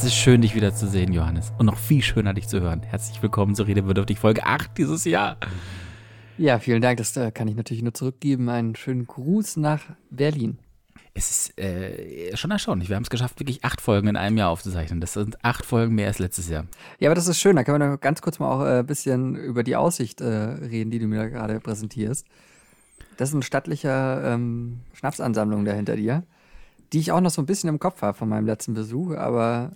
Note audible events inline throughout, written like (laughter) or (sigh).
Es ist schön, dich wieder zu sehen, Johannes. Und noch viel schöner, dich zu hören. Herzlich willkommen zur Redebedürftig Folge 8 dieses Jahr. Ja, vielen Dank. Das äh, kann ich natürlich nur zurückgeben. Einen schönen Gruß nach Berlin. Es ist äh, schon erstaunlich. Wir haben es geschafft, wirklich acht Folgen in einem Jahr aufzuzeichnen. Das sind acht Folgen mehr als letztes Jahr. Ja, aber das ist schön. Da können wir noch ganz kurz mal auch äh, ein bisschen über die Aussicht äh, reden, die du mir da gerade präsentierst. Das ist eine stattliche ähm, Schnapsansammlung da hinter dir, die ich auch noch so ein bisschen im Kopf habe von meinem letzten Besuch. Aber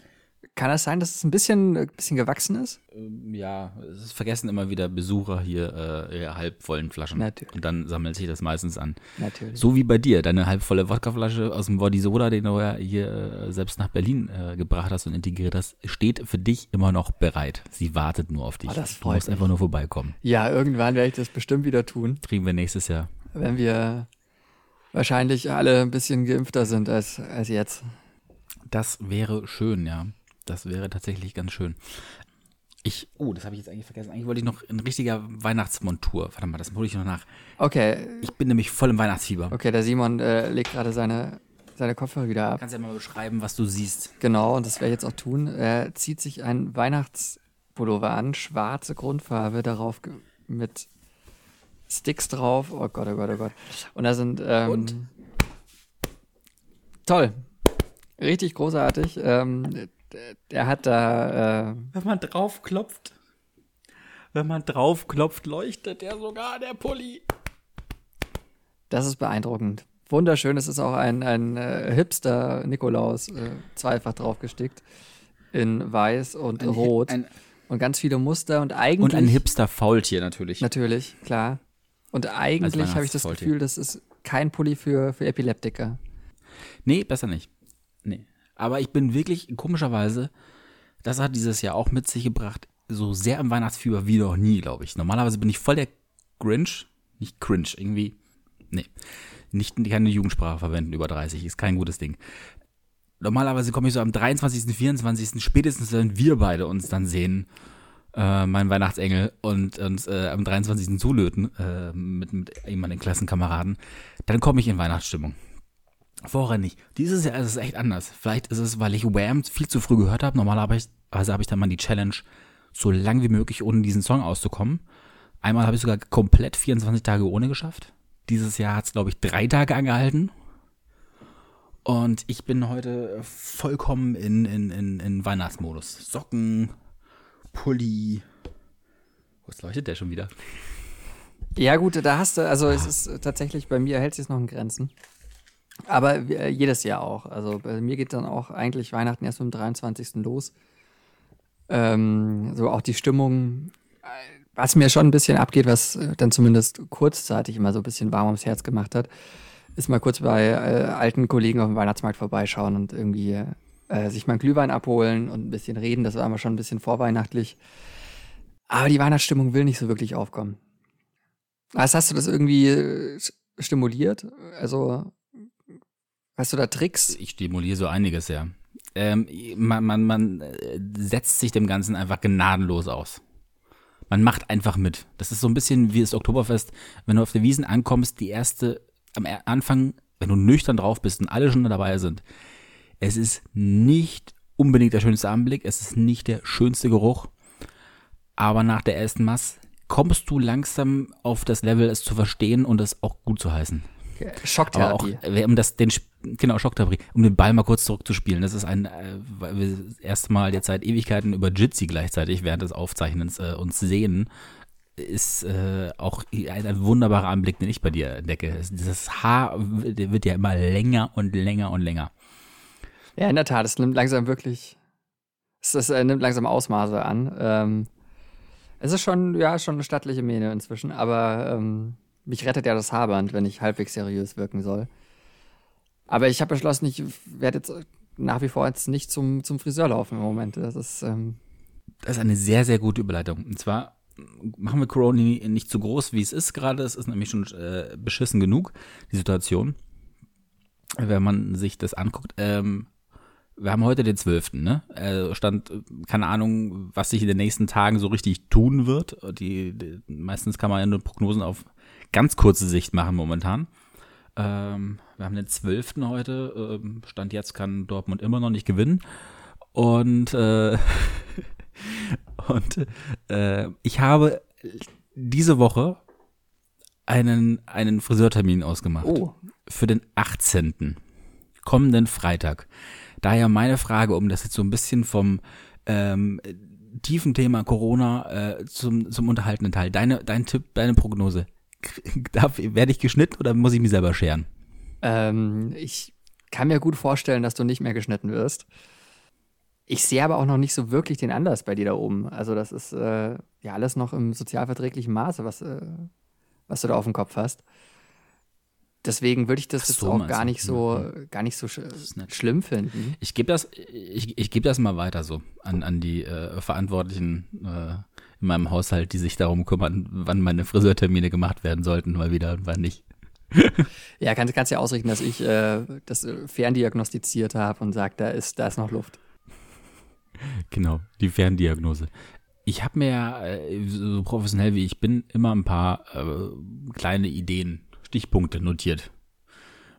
kann es sein, dass es ein bisschen, ein bisschen gewachsen ist? Ähm, ja, es vergessen immer wieder Besucher hier äh, ihre halbvollen Flaschen. Natürlich. Und dann sammelt sich das meistens an. Natürlich. So wie bei dir, deine halbvolle Wodkaflasche aus dem Body Soda, den du ja hier äh, selbst nach Berlin äh, gebracht hast und integriert hast, steht für dich immer noch bereit. Sie wartet nur auf dich. Oh, das du musst mich. einfach nur vorbeikommen. Ja, irgendwann werde ich das bestimmt wieder tun, Kriegen wir nächstes Jahr. wenn wir wahrscheinlich alle ein bisschen geimpfter sind als, als jetzt. Das wäre schön, ja. Das wäre tatsächlich ganz schön. Ich, oh, das habe ich jetzt eigentlich vergessen. Eigentlich wollte ich noch in richtiger Weihnachtsmontur. Warte mal, das hole ich noch nach. Okay, Ich bin nämlich voll im Weihnachtsfieber. okay, der Simon äh, legt gerade seine, seine Kopfhörer wieder ab. Kannst ja mal beschreiben, was du siehst. Genau, und das werde ich jetzt auch tun. Er zieht sich einen Weihnachtspullover an, schwarze Grundfarbe, darauf mit Sticks drauf. Oh Gott, oh Gott, oh Gott. Und da sind. Ähm, Und? Toll. Richtig großartig. Ähm, d- er hat da. Äh, Wenn man draufklopft, wenn man draufklopft, leuchtet der sogar, der Pulli. das ist beeindruckend. Wunderschön. Es ist auch ein, ein äh, Hipster Nikolaus äh, zweifach draufgestickt. In weiß und Ein Hi- rot. ein- und ganz viele Muster. Und eigentlich. Und ein Hipster-Faultier natürlich. Natürlich, klar. Und eigentlich habe ich das. Gefühl, das ist kein Pulli für, für Epileptiker. Nee, besser nicht. Aber ich bin wirklich, komischerweise, das hat dieses Jahr auch mit sich gebracht, so sehr im Weihnachtsfieber wie noch nie, glaube ich. Normalerweise bin ich voll der Grinch. Nicht cringe, irgendwie. Nee. Nicht keine Jugendsprache verwenden über 30, ist kein gutes Ding. Normalerweise komme ich so am 23., 24., spätestens, wenn wir beide uns dann sehen, äh, mein Weihnachtsengel und uns äh, am 23. zulöten äh, mit, mit jemandem Klassenkameraden, dann komme ich in Weihnachtsstimmung. Vorher nicht. Dieses Jahr ist es echt anders. Vielleicht ist es, weil ich Wham viel zu früh gehört habe. Normalerweise habe ich dann mal die Challenge, so lang wie möglich ohne diesen Song auszukommen. Einmal habe ich sogar komplett 24 Tage ohne geschafft. Dieses Jahr hat es, glaube ich, drei Tage angehalten. Und ich bin heute vollkommen in, in, in, in Weihnachtsmodus. Socken, Pulli. Was leuchtet der schon wieder? Ja, gut, da hast du, also es ist tatsächlich, bei mir hält sich noch in Grenzen. Aber äh, jedes Jahr auch. Also bei mir geht dann auch eigentlich Weihnachten erst am 23. los. Ähm, so auch die Stimmung, äh, was mir schon ein bisschen abgeht, was äh, dann zumindest kurzzeitig immer so ein bisschen warm ums Herz gemacht hat, ist mal kurz bei äh, alten Kollegen auf dem Weihnachtsmarkt vorbeischauen und irgendwie äh, sich mal einen Glühwein abholen und ein bisschen reden. Das war immer schon ein bisschen vorweihnachtlich. Aber die Weihnachtsstimmung will nicht so wirklich aufkommen. Was hast du das irgendwie äh, stimuliert? Also hast du da Tricks? Ich stimuliere so einiges, ja. Ähm, man, man, man äh, setzt sich dem Ganzen einfach gnadenlos aus. Man macht einfach mit. Das ist so ein bisschen wie das Oktoberfest. Wenn du auf der Wiesen ankommst, die erste, am Anfang, wenn du nüchtern drauf bist und alle schon dabei sind, es ist nicht unbedingt der schönste Anblick, es ist nicht der schönste Geruch, aber nach der ersten Mass kommst du langsam auf das Level, es zu verstehen und es auch gut zu heißen. Aber auch, Schocktherapie. äh, um das, den, genau, Schocktherapie, um den Ball mal kurz zurückzuspielen. Das ist ein, äh, weil wir das erste Mal jetzt seit Ewigkeiten über Jitsi gleichzeitig während des Aufzeichnens äh, uns sehen, ist äh, auch ein, ein wunderbarer Anblick, den ich bei dir entdecke. Dieses Haar wird ja immer länger und länger und länger. Ja, in der Tat, es nimmt langsam wirklich, es, es äh, nimmt langsam Ausmaße an. Ähm, es ist schon, ja, schon eine stattliche Mähne inzwischen, aber ähm, mich rettet ja das Haarband, wenn ich halbwegs seriös wirken soll. Aber ich habe beschlossen, ich werde jetzt nach wie vor jetzt nicht zum, zum Friseur laufen im Moment. Das ist, ähm, Das ist eine sehr, sehr gute Überleitung. Und zwar machen wir Corona nicht so groß, wie es ist gerade. Es ist nämlich schon äh, beschissen genug, die Situation. Wenn man sich das anguckt. Ähm, wir haben heute den 12. Ne? Äh, stand, keine Ahnung, was sich in den nächsten Tagen so richtig tun wird. Die, die, meistens kann man ja nur Prognosen auf ganz kurze Sicht machen momentan. Ähm, wir haben den 12. heute. Ähm, Stand jetzt kann Dortmund immer noch nicht gewinnen. Und, äh, (laughs) und äh, ich habe diese Woche einen, einen Friseurtermin ausgemacht. Oh. Für den 18. kommenden Freitag. Daher meine Frage, um das jetzt so ein bisschen vom ähm, tiefen Thema Corona äh, zum, zum unterhaltenden Teil. Deine, dein Tipp, deine Prognose. (laughs) Darf, werde ich geschnitten oder muss ich mich selber scheren? Ähm, ich kann mir gut vorstellen, dass du nicht mehr geschnitten wirst. Ich sehe aber auch noch nicht so wirklich den Anlass bei dir da oben. Also das ist äh, ja alles noch im sozialverträglichen Maße, was, äh, was du da auf dem Kopf hast. Deswegen würde ich das so, jetzt auch gar nicht so, gar nicht so sch schlimm finden. Ich gebe das, ich, ich gebe das mal weiter so an, an die äh, Verantwortlichen äh, in meinem Haushalt, die sich darum kümmern, wann meine Friseurtermine gemacht werden sollten, mal wieder und wann nicht. Ja, kannst, kannst ja ausrichten, dass ich äh, das äh, ferndiagnostiziert habe und sage, da ist, da ist noch Luft. Genau, die Ferndiagnose. Ich habe mir ja, äh, so professionell wie ich bin, immer ein paar äh, kleine Ideen, Stichpunkte notiert,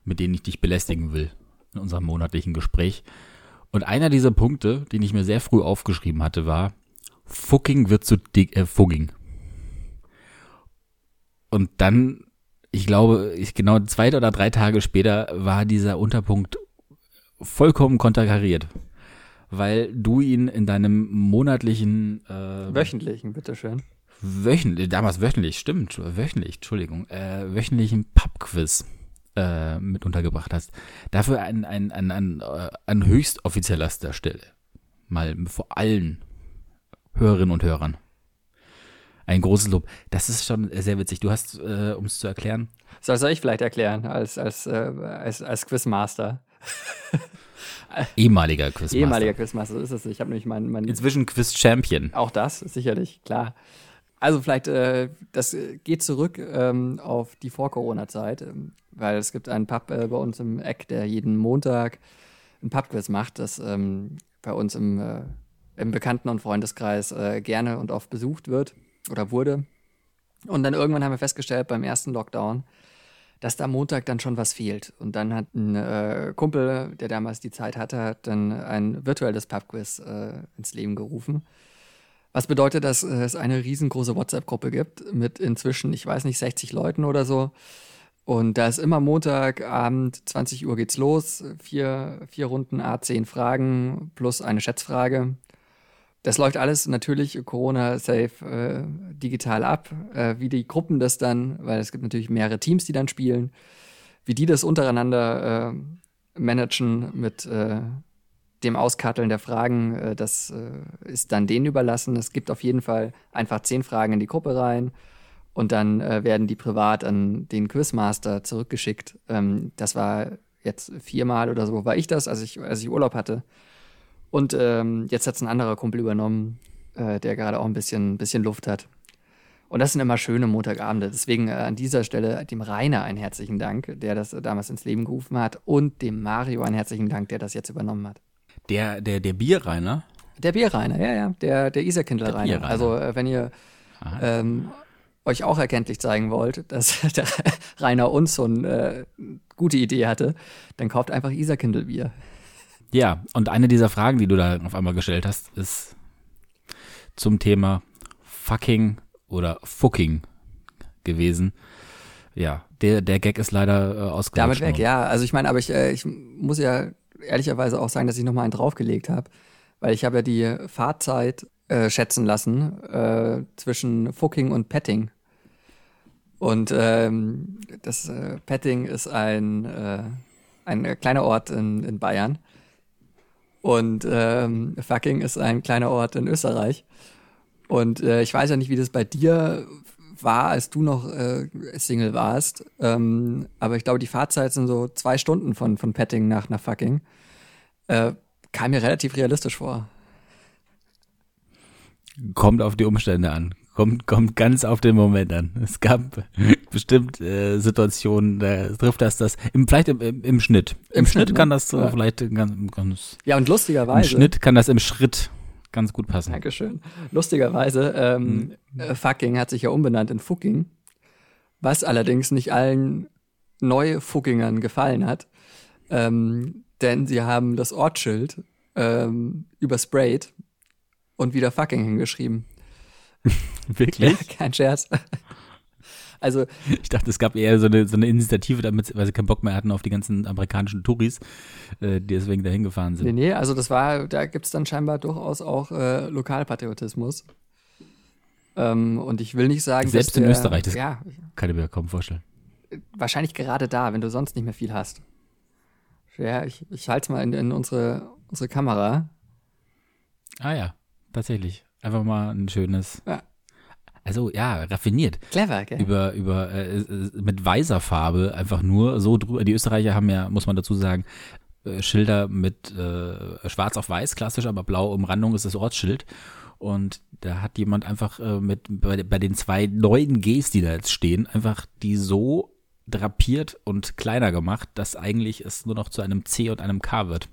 mit denen ich dich belästigen will in unserem monatlichen Gespräch. Und einer dieser Punkte, den ich mir sehr früh aufgeschrieben hatte, war, Fucking wird zu dick, äh, Fugging. Und dann, ich glaube, ich genau zwei oder drei Tage später war dieser Unterpunkt vollkommen konterkariert. Weil du ihn in deinem monatlichen äh, Wöchentlichen, bitteschön. wöchentlich, damals wöchentlich, stimmt, wöchentlich, Entschuldigung, äh, wöchentlichen Pubquiz äh, mit untergebracht hast. Dafür ein, ein, ein, ein, äh, an höchst offizieller Stelle. Mal vor allen Hörerinnen und Hörern. Ein großes Lob. Das ist schon sehr witzig. Du hast, äh, um es zu erklären, Soll, soll ich vielleicht erklären, als, als, äh, als, als Quizmaster? (laughs) ehemaliger Quizmaster. Ehemaliger Quizmaster, so ist es. Ich habe nämlich mein, mein Inzwischen Quiz-Champion. Auch das, sicherlich, klar. Also vielleicht, äh, das geht zurück ähm, auf die Vor-Corona-Zeit, ähm, weil es gibt einen Pub äh, bei uns im Eck, der jeden Montag ein Pubquiz macht, das ähm, bei uns im, äh, im Bekannten- und Freundeskreis äh, gerne und oft besucht wird oder wurde. Und dann irgendwann haben wir festgestellt beim ersten Lockdown, dass da Montag dann schon was fehlt. Und dann hat ein äh, Kumpel, der damals die Zeit hatte, hat dann ein virtuelles Pubquiz äh, ins Leben gerufen. Was bedeutet, dass äh, es eine riesengroße WhatsApp-Gruppe gibt mit inzwischen, ich weiß nicht, 60 Leuten oder so. Und da ist immer Montagabend, 20 Uhr geht's los. Vier, vier Runden, A10 Fragen plus eine Schätzfrage. Das läuft alles natürlich Corona-safe äh, digital ab. Äh, wie die Gruppen das dann, weil es gibt natürlich mehrere Teams, die dann spielen, wie die das untereinander äh, managen mit äh, dem Auskatteln der Fragen, äh, das äh, ist dann denen überlassen. Es gibt auf jeden Fall einfach zehn Fragen in die Gruppe rein und dann werden die privat an den Quizmaster zurückgeschickt. Ähm, das war jetzt viermal oder so, war ich das, als ich, als ich Urlaub hatte. Und ähm, jetzt hat es ein anderer Kumpel übernommen, äh, der gerade auch ein bisschen, bisschen Luft hat. Und das sind immer schöne Montagabende. Deswegen äh, an dieser Stelle dem Rainer einen herzlichen Dank, der das äh, damals ins Leben gerufen hat, und dem Mario einen herzlichen Dank, der das jetzt übernommen hat. Der, der, der Bierreiner, Der Bierrainer, ja, ja, der, der Isarkindler Der Rainer. Also, äh, wenn ihr ähm, euch auch erkenntlich zeigen wollt, dass (laughs) der Rainer uns so eine äh, gute Idee hatte, dann kauft einfach Isarkindelbier. Ja, und eine dieser Fragen, die du da auf einmal gestellt hast, ist zum Thema fucking oder fucking gewesen. Ja, der, der Gag ist leider äh, ausgerutscht. Damit weg, ja. Also ich meine, aber ich, äh, ich muss ja ehrlicherweise auch sagen, dass ich nochmal einen draufgelegt habe, weil ich habe ja die Fahrzeit äh, schätzen lassen äh, zwischen Fucking und Petting. Und ähm, das äh, Petting ist ein, äh, ein äh, kleiner Ort in, in Bayern. Und ähm, Fucking ist ein kleiner Ort in Österreich. Und äh, ich weiß ja nicht, wie das bei dir war, als du noch äh, Single warst. Ähm, aber ich glaube, die Fahrzeit sind so zwei Stunden von, von Petting nach, nach Fucking. Äh, kam mir relativ realistisch vor. Kommt auf die Umstände an. Kommt, kommt ganz auf den Moment an. Es gab bestimmt äh, Situationen, da trifft das das, im, vielleicht im, im, im Schnitt. Im, Im Schnitt, Schnitt, kann ne? das Ja. vielleicht ganz, ganz Ja, und im lustigerweise. Schnitt kann das im Schritt ganz gut passen. Dankeschön. Lustigerweise, ähm, äh, Fucking hat sich ja umbenannt in Fucking, was allerdings nicht allen Neu-Fuckingern gefallen hat. Ähm, denn sie haben das Ortsschild ähm, übersprayt und wieder fucking hingeschrieben. (laughs) Wirklich? Ja, kein Scherz. (laughs) Also, Ich dachte, es gab eher so eine, so eine Initiative, damit, weil sie keinen Bock mehr hatten auf die ganzen amerikanischen Touris, äh, die deswegen dahin gefahren sind. nee, nee, also das war, da gibt's dann scheinbar durchaus auch äh, Lokalpatriotismus. Ähm, und ich will nicht sagen, Selbst in der, Österreich, das- Ja, Kann ich mir kaum vorstellen. wahrscheinlich gerade da, wenn du sonst nicht mehr viel hast. Ja, ich, ich halte mal in, in unsere, unsere Kamera. Ah ja, tatsächlich. Einfach mal ein schönes. Ja. Also ja, raffiniert. Clever, gell? Über, über, äh, äh, mit weißer Farbe einfach nur so drüber. Die Österreicher haben ja, muss man dazu sagen, äh, Schilder mit äh, schwarz auf weiß, klassisch, aber blau Umrandung ist das Ortsschild. Und da hat jemand einfach äh, mit bei, bei den zwei neuen Gs, die da jetzt stehen, einfach die so drapiert und kleiner gemacht, dass eigentlich es nur noch zu einem C und einem K wird.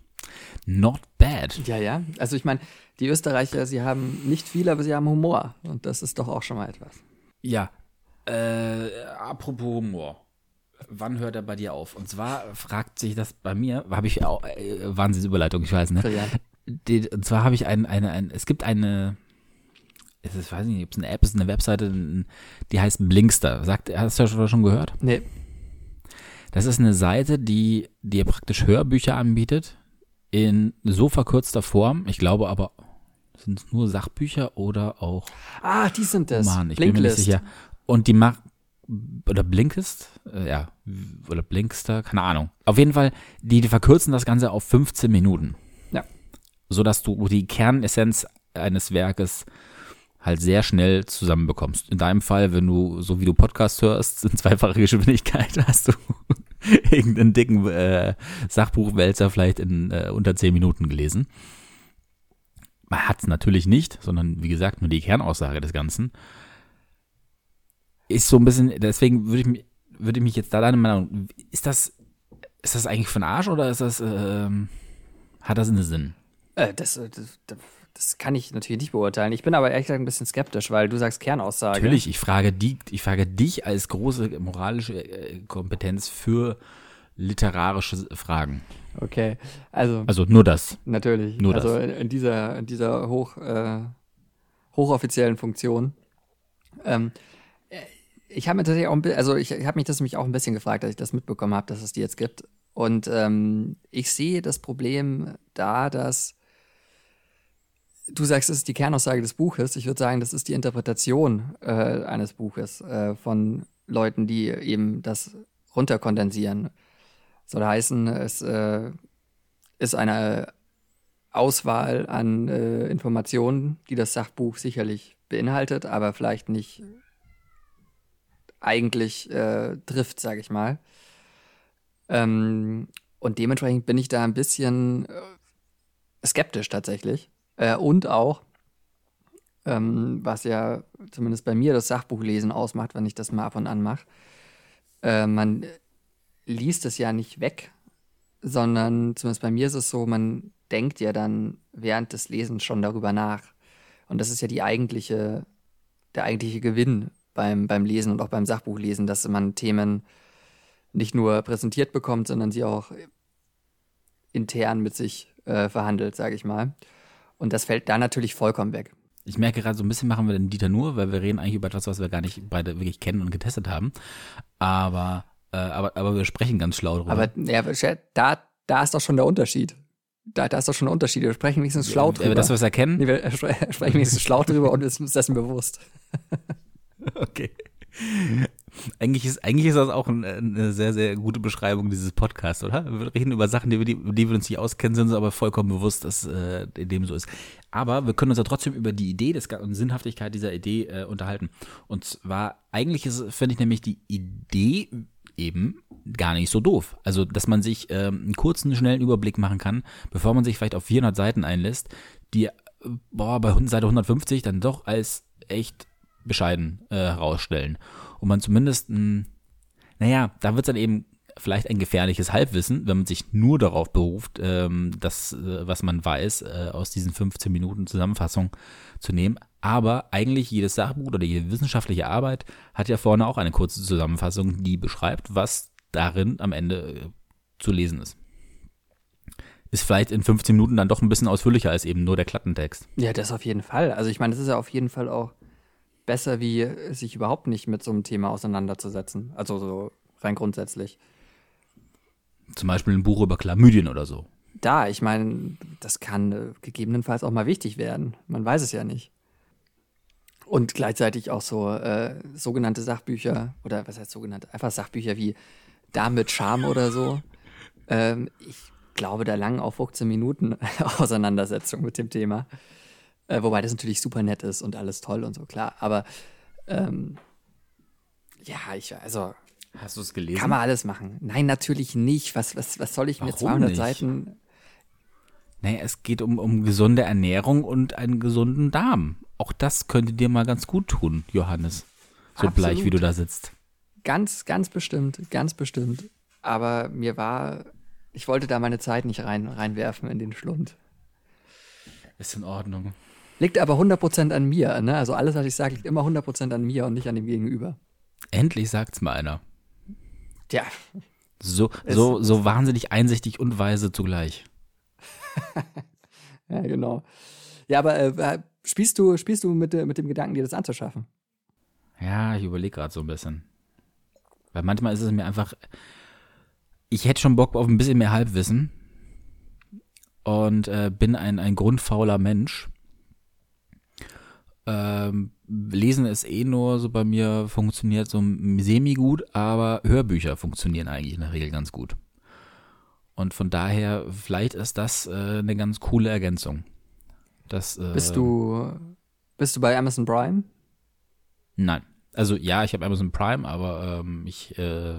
Not bad. Ja, ja. Also ich meine, die Österreicher, sie haben nicht viel, aber sie haben Humor. Und das ist doch auch schon mal etwas. Ja. Äh, apropos Humor. Wann hört er bei dir auf? Und zwar fragt sich das bei mir, habe ich auch, äh, Wahnsinnsüberleitung, ich weiß, ne? Die, und zwar habe ich ein, eine, ein, es gibt eine, es ist, weiß nicht, ob es eine App ist, eine Webseite, die heißt Blinkster. Sagt, hast du das schon gehört? Nee, Das ist eine Seite, die dir praktisch Hörbücher anbietet in so verkürzter Form. Ich glaube aber, sind es nur Sachbücher oder auch Ah, die sind das. Mann, ich bin mir nicht Blinklist. sicher. Und die macht, oder Blinkist, äh, ja, oder Blinkster, keine Ahnung. Auf jeden Fall, die, die verkürzen das Ganze auf 15 Minuten. Ja. Sodass du die Kernessenz eines Werkes halt sehr schnell zusammenbekommst. In deinem Fall, wenn du, so wie du Podcast hörst, (laughs) in zweifacher Geschwindigkeit hast du (laughs) irgendeinen dicken äh, Sachbuchwälzer vielleicht in äh, unter 10 Minuten gelesen. Man hat es natürlich nicht, sondern wie gesagt nur die Kernaussage des Ganzen. Ist so ein bisschen, deswegen würde ich, mich- würde ich mich jetzt da deine Meinung, ist das, ist das eigentlich für den Arsch oder ist das, ähm, hat das einen Sinn? Äh, das, äh, das, das- das kann ich natürlich nicht beurteilen. Ich bin aber ehrlich gesagt ein bisschen skeptisch, weil du sagst Kernaussage. Natürlich, ich frage, die, ich frage dich als große moralische äh, Kompetenz für literarische Fragen. Okay, also Also nur das. natürlich. Nur also das. in, in dieser, in dieser hoch, äh, hochoffiziellen Funktion. Ähm, äh, ich habe mir tatsächlich auch ein bisschen, also ich habe mich das nämlich auch ein bisschen gefragt, als ich das mitbekommen habe, dass es die jetzt gibt. Und ähm, ich sehe das Problem da, dass du sagst, es ist die Kernaussage des Buches. Ich würde sagen, das ist die Interpretation äh, eines Buches äh, von Leuten, die eben das runterkondensieren. Soll heißen, es äh, ist eine Auswahl an äh, Informationen, die das Sachbuch sicherlich beinhaltet, aber vielleicht nicht eigentlich äh, trifft, sage ich mal. Ähm, und dementsprechend bin ich da ein bisschen äh, skeptisch tatsächlich. Äh, und auch, ähm, was ja zumindest bei mir das Sachbuchlesen ausmacht, wenn ich das mal ab und an mache, äh, man liest es ja nicht weg, sondern zumindest bei mir ist es so, man denkt ja dann während des Lesens schon darüber nach. Und das ist ja die eigentliche, der eigentliche Gewinn beim, beim Lesen und auch beim Sachbuchlesen, dass man Themen nicht nur präsentiert bekommt, sondern sie auch intern mit sich äh, verhandelt, sage ich mal. Und das fällt da natürlich vollkommen weg. Ich merke gerade, so ein bisschen machen wir den Dieter nur, weil wir reden eigentlich über etwas, was wir gar nicht beide wirklich kennen und getestet haben. Aber, äh, aber, aber wir sprechen ganz schlau drüber. Aber ja, da, da ist doch schon der Unterschied. Da, da ist doch schon der Unterschied. Wir sprechen wenigstens schlau Äh, drüber. Dass wir es erkennen? Nee, wir spre- (laughs) sprechen wenigstens schlau drüber und ist uns dessen bewusst. (laughs) Okay. Eigentlich ist, eigentlich ist das auch ein, eine sehr, sehr gute Beschreibung dieses Podcasts, oder? Wir reden über Sachen, die wir, die, wir uns nicht auskennen, sind uns aber vollkommen bewusst, dass äh, dem so ist. Aber wir können uns ja trotzdem über die Idee des, und Sinnhaftigkeit dieser Idee äh, unterhalten. Und zwar, eigentlich finde ich nämlich die Idee eben gar nicht so doof. Also, dass man sich ähm, einen kurzen, schnellen Überblick machen kann, bevor man sich vielleicht auf 400 Seiten einlässt, die, äh, boah, bei Seite 150 dann doch als echt bescheiden äh, herausstellen. Und man zumindest, mh, naja, da wird es dann eben vielleicht ein gefährliches Halbwissen, wenn man sich nur darauf beruft, ähm, das, äh, was man weiß, äh, aus diesen 15 Minuten Zusammenfassung zu nehmen. Aber eigentlich jedes Sachbuch oder jede wissenschaftliche Arbeit hat ja vorne auch eine kurze Zusammenfassung, die beschreibt, was darin am Ende äh, zu lesen ist. ist vielleicht in 15 Minuten dann doch ein bisschen ausführlicher als eben nur der Klappentext. Ja, das auf jeden Fall. Also ich meine, das ist ja auf jeden Fall auch besser, wie sich überhaupt nicht mit so einem Thema auseinanderzusetzen. Also so rein grundsätzlich. Zum Beispiel ein Buch über Chlamydien oder so. Da, ich meine, das kann äh, gegebenenfalls auch mal wichtig werden. Man weiß es ja nicht. Und gleichzeitig auch so äh, sogenannte Sachbücher, oder was heißt sogenannte? Einfach Sachbücher wie Dame mit Charme oder so. Ähm, ich glaube, da langen auch 15 Minuten (laughs) Auseinandersetzung mit dem Thema. Äh, wobei das natürlich super nett ist und alles toll und so, klar. Aber ähm, ja, ich, also. Hast du es gelesen? Kann man alles machen. Nein, natürlich nicht. Was, was, was soll ich Warum mit 200 nicht? Seiten? Nee, es geht um, um gesunde Ernährung und einen gesunden Darm. Auch das könnte dir mal ganz gut tun, Johannes. So bleich, wie du da sitzt. Ganz, ganz bestimmt, ganz bestimmt. Aber mir war, ich wollte da meine Zeit nicht rein, reinwerfen in den Schlund. Ist in Ordnung. Liegt aber 100% an mir, ne? Also alles, was ich sage, liegt immer 100% an mir und nicht an dem Gegenüber. Endlich sagt's mal einer. Tja, So, so, so wahnsinnig einsichtig und weise zugleich. (laughs) ja, genau. Ja, aber äh, spielst du, spielst du mit, äh, mit dem Gedanken, dir das anzuschaffen? Ja, ich überlege gerade so ein bisschen. Weil manchmal ist es mir einfach. Ich hätte schon Bock auf ein bisschen mehr Halbwissen. Und äh, bin ein, ein grundfauler Mensch. Ähm, Lesen ist eh nur so bei mir funktioniert so semi-gut, aber Hörbücher funktionieren eigentlich in der Regel ganz gut. Und von daher, vielleicht ist das äh, eine ganz coole Ergänzung. Das, äh, Bist du, bist du bei Amazon Prime? Nein. Also ja, ich habe Amazon Prime, aber ähm, ich äh,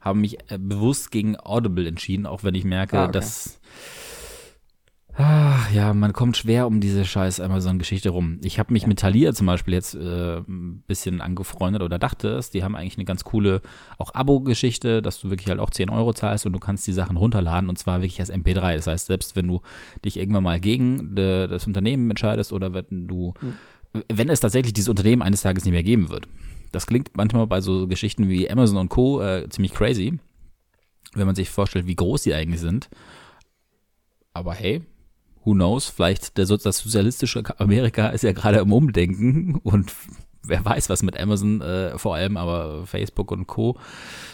habe mich äh, bewusst gegen Audible entschieden, auch wenn ich merke, Ah, okay. dass ah, ja, man kommt schwer um diese scheiß Amazon-Geschichte rum. Ich habe mich mit Thalia zum Beispiel jetzt äh, ein bisschen angefreundet oder dachte es, die haben eigentlich eine ganz coole auch Abo-Geschichte, dass du wirklich halt auch 10 Euro zahlst und du kannst die Sachen runterladen und zwar wirklich als MP3. Das heißt, selbst wenn du dich irgendwann mal gegen de, das Unternehmen entscheidest oder wenn du wenn es tatsächlich dieses Unternehmen eines Tages nicht mehr geben wird. Das klingt manchmal bei so Geschichten wie Amazon und Co. Äh, ziemlich crazy, wenn man sich vorstellt, wie groß die eigentlich sind. Aber hey, who knows? Vielleicht der, das sozialistische Amerika ist ja gerade im Umdenken und wer weiß, was mit Amazon äh, vor allem, aber Facebook und Co.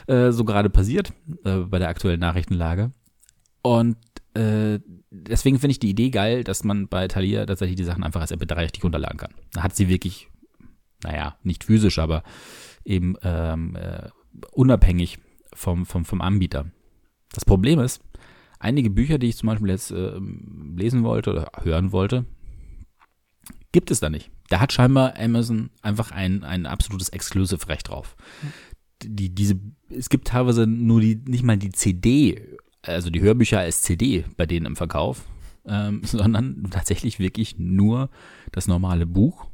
Äh, so gerade passiert äh, bei der aktuellen Nachrichtenlage. Und äh, deswegen finde ich die Idee geil, dass man bei Thalia tatsächlich die Sachen einfach als MP3 richtig runterladen kann. Da hat sie wirklich, naja, nicht physisch, aber eben ähm, äh, unabhängig vom, vom, vom Anbieter. Das Problem ist, einige Bücher, die ich zum Beispiel jetzt äh, lesen wollte oder hören wollte, gibt es da nicht. Da hat scheinbar Amazon einfach ein, ein absolutes Exclusive-Recht drauf. Die, diese, es gibt teilweise nur die, nicht mal die CD, also die Hörbücher als CD bei denen im Verkauf, ähm, (laughs) sondern tatsächlich wirklich nur das normale Buch.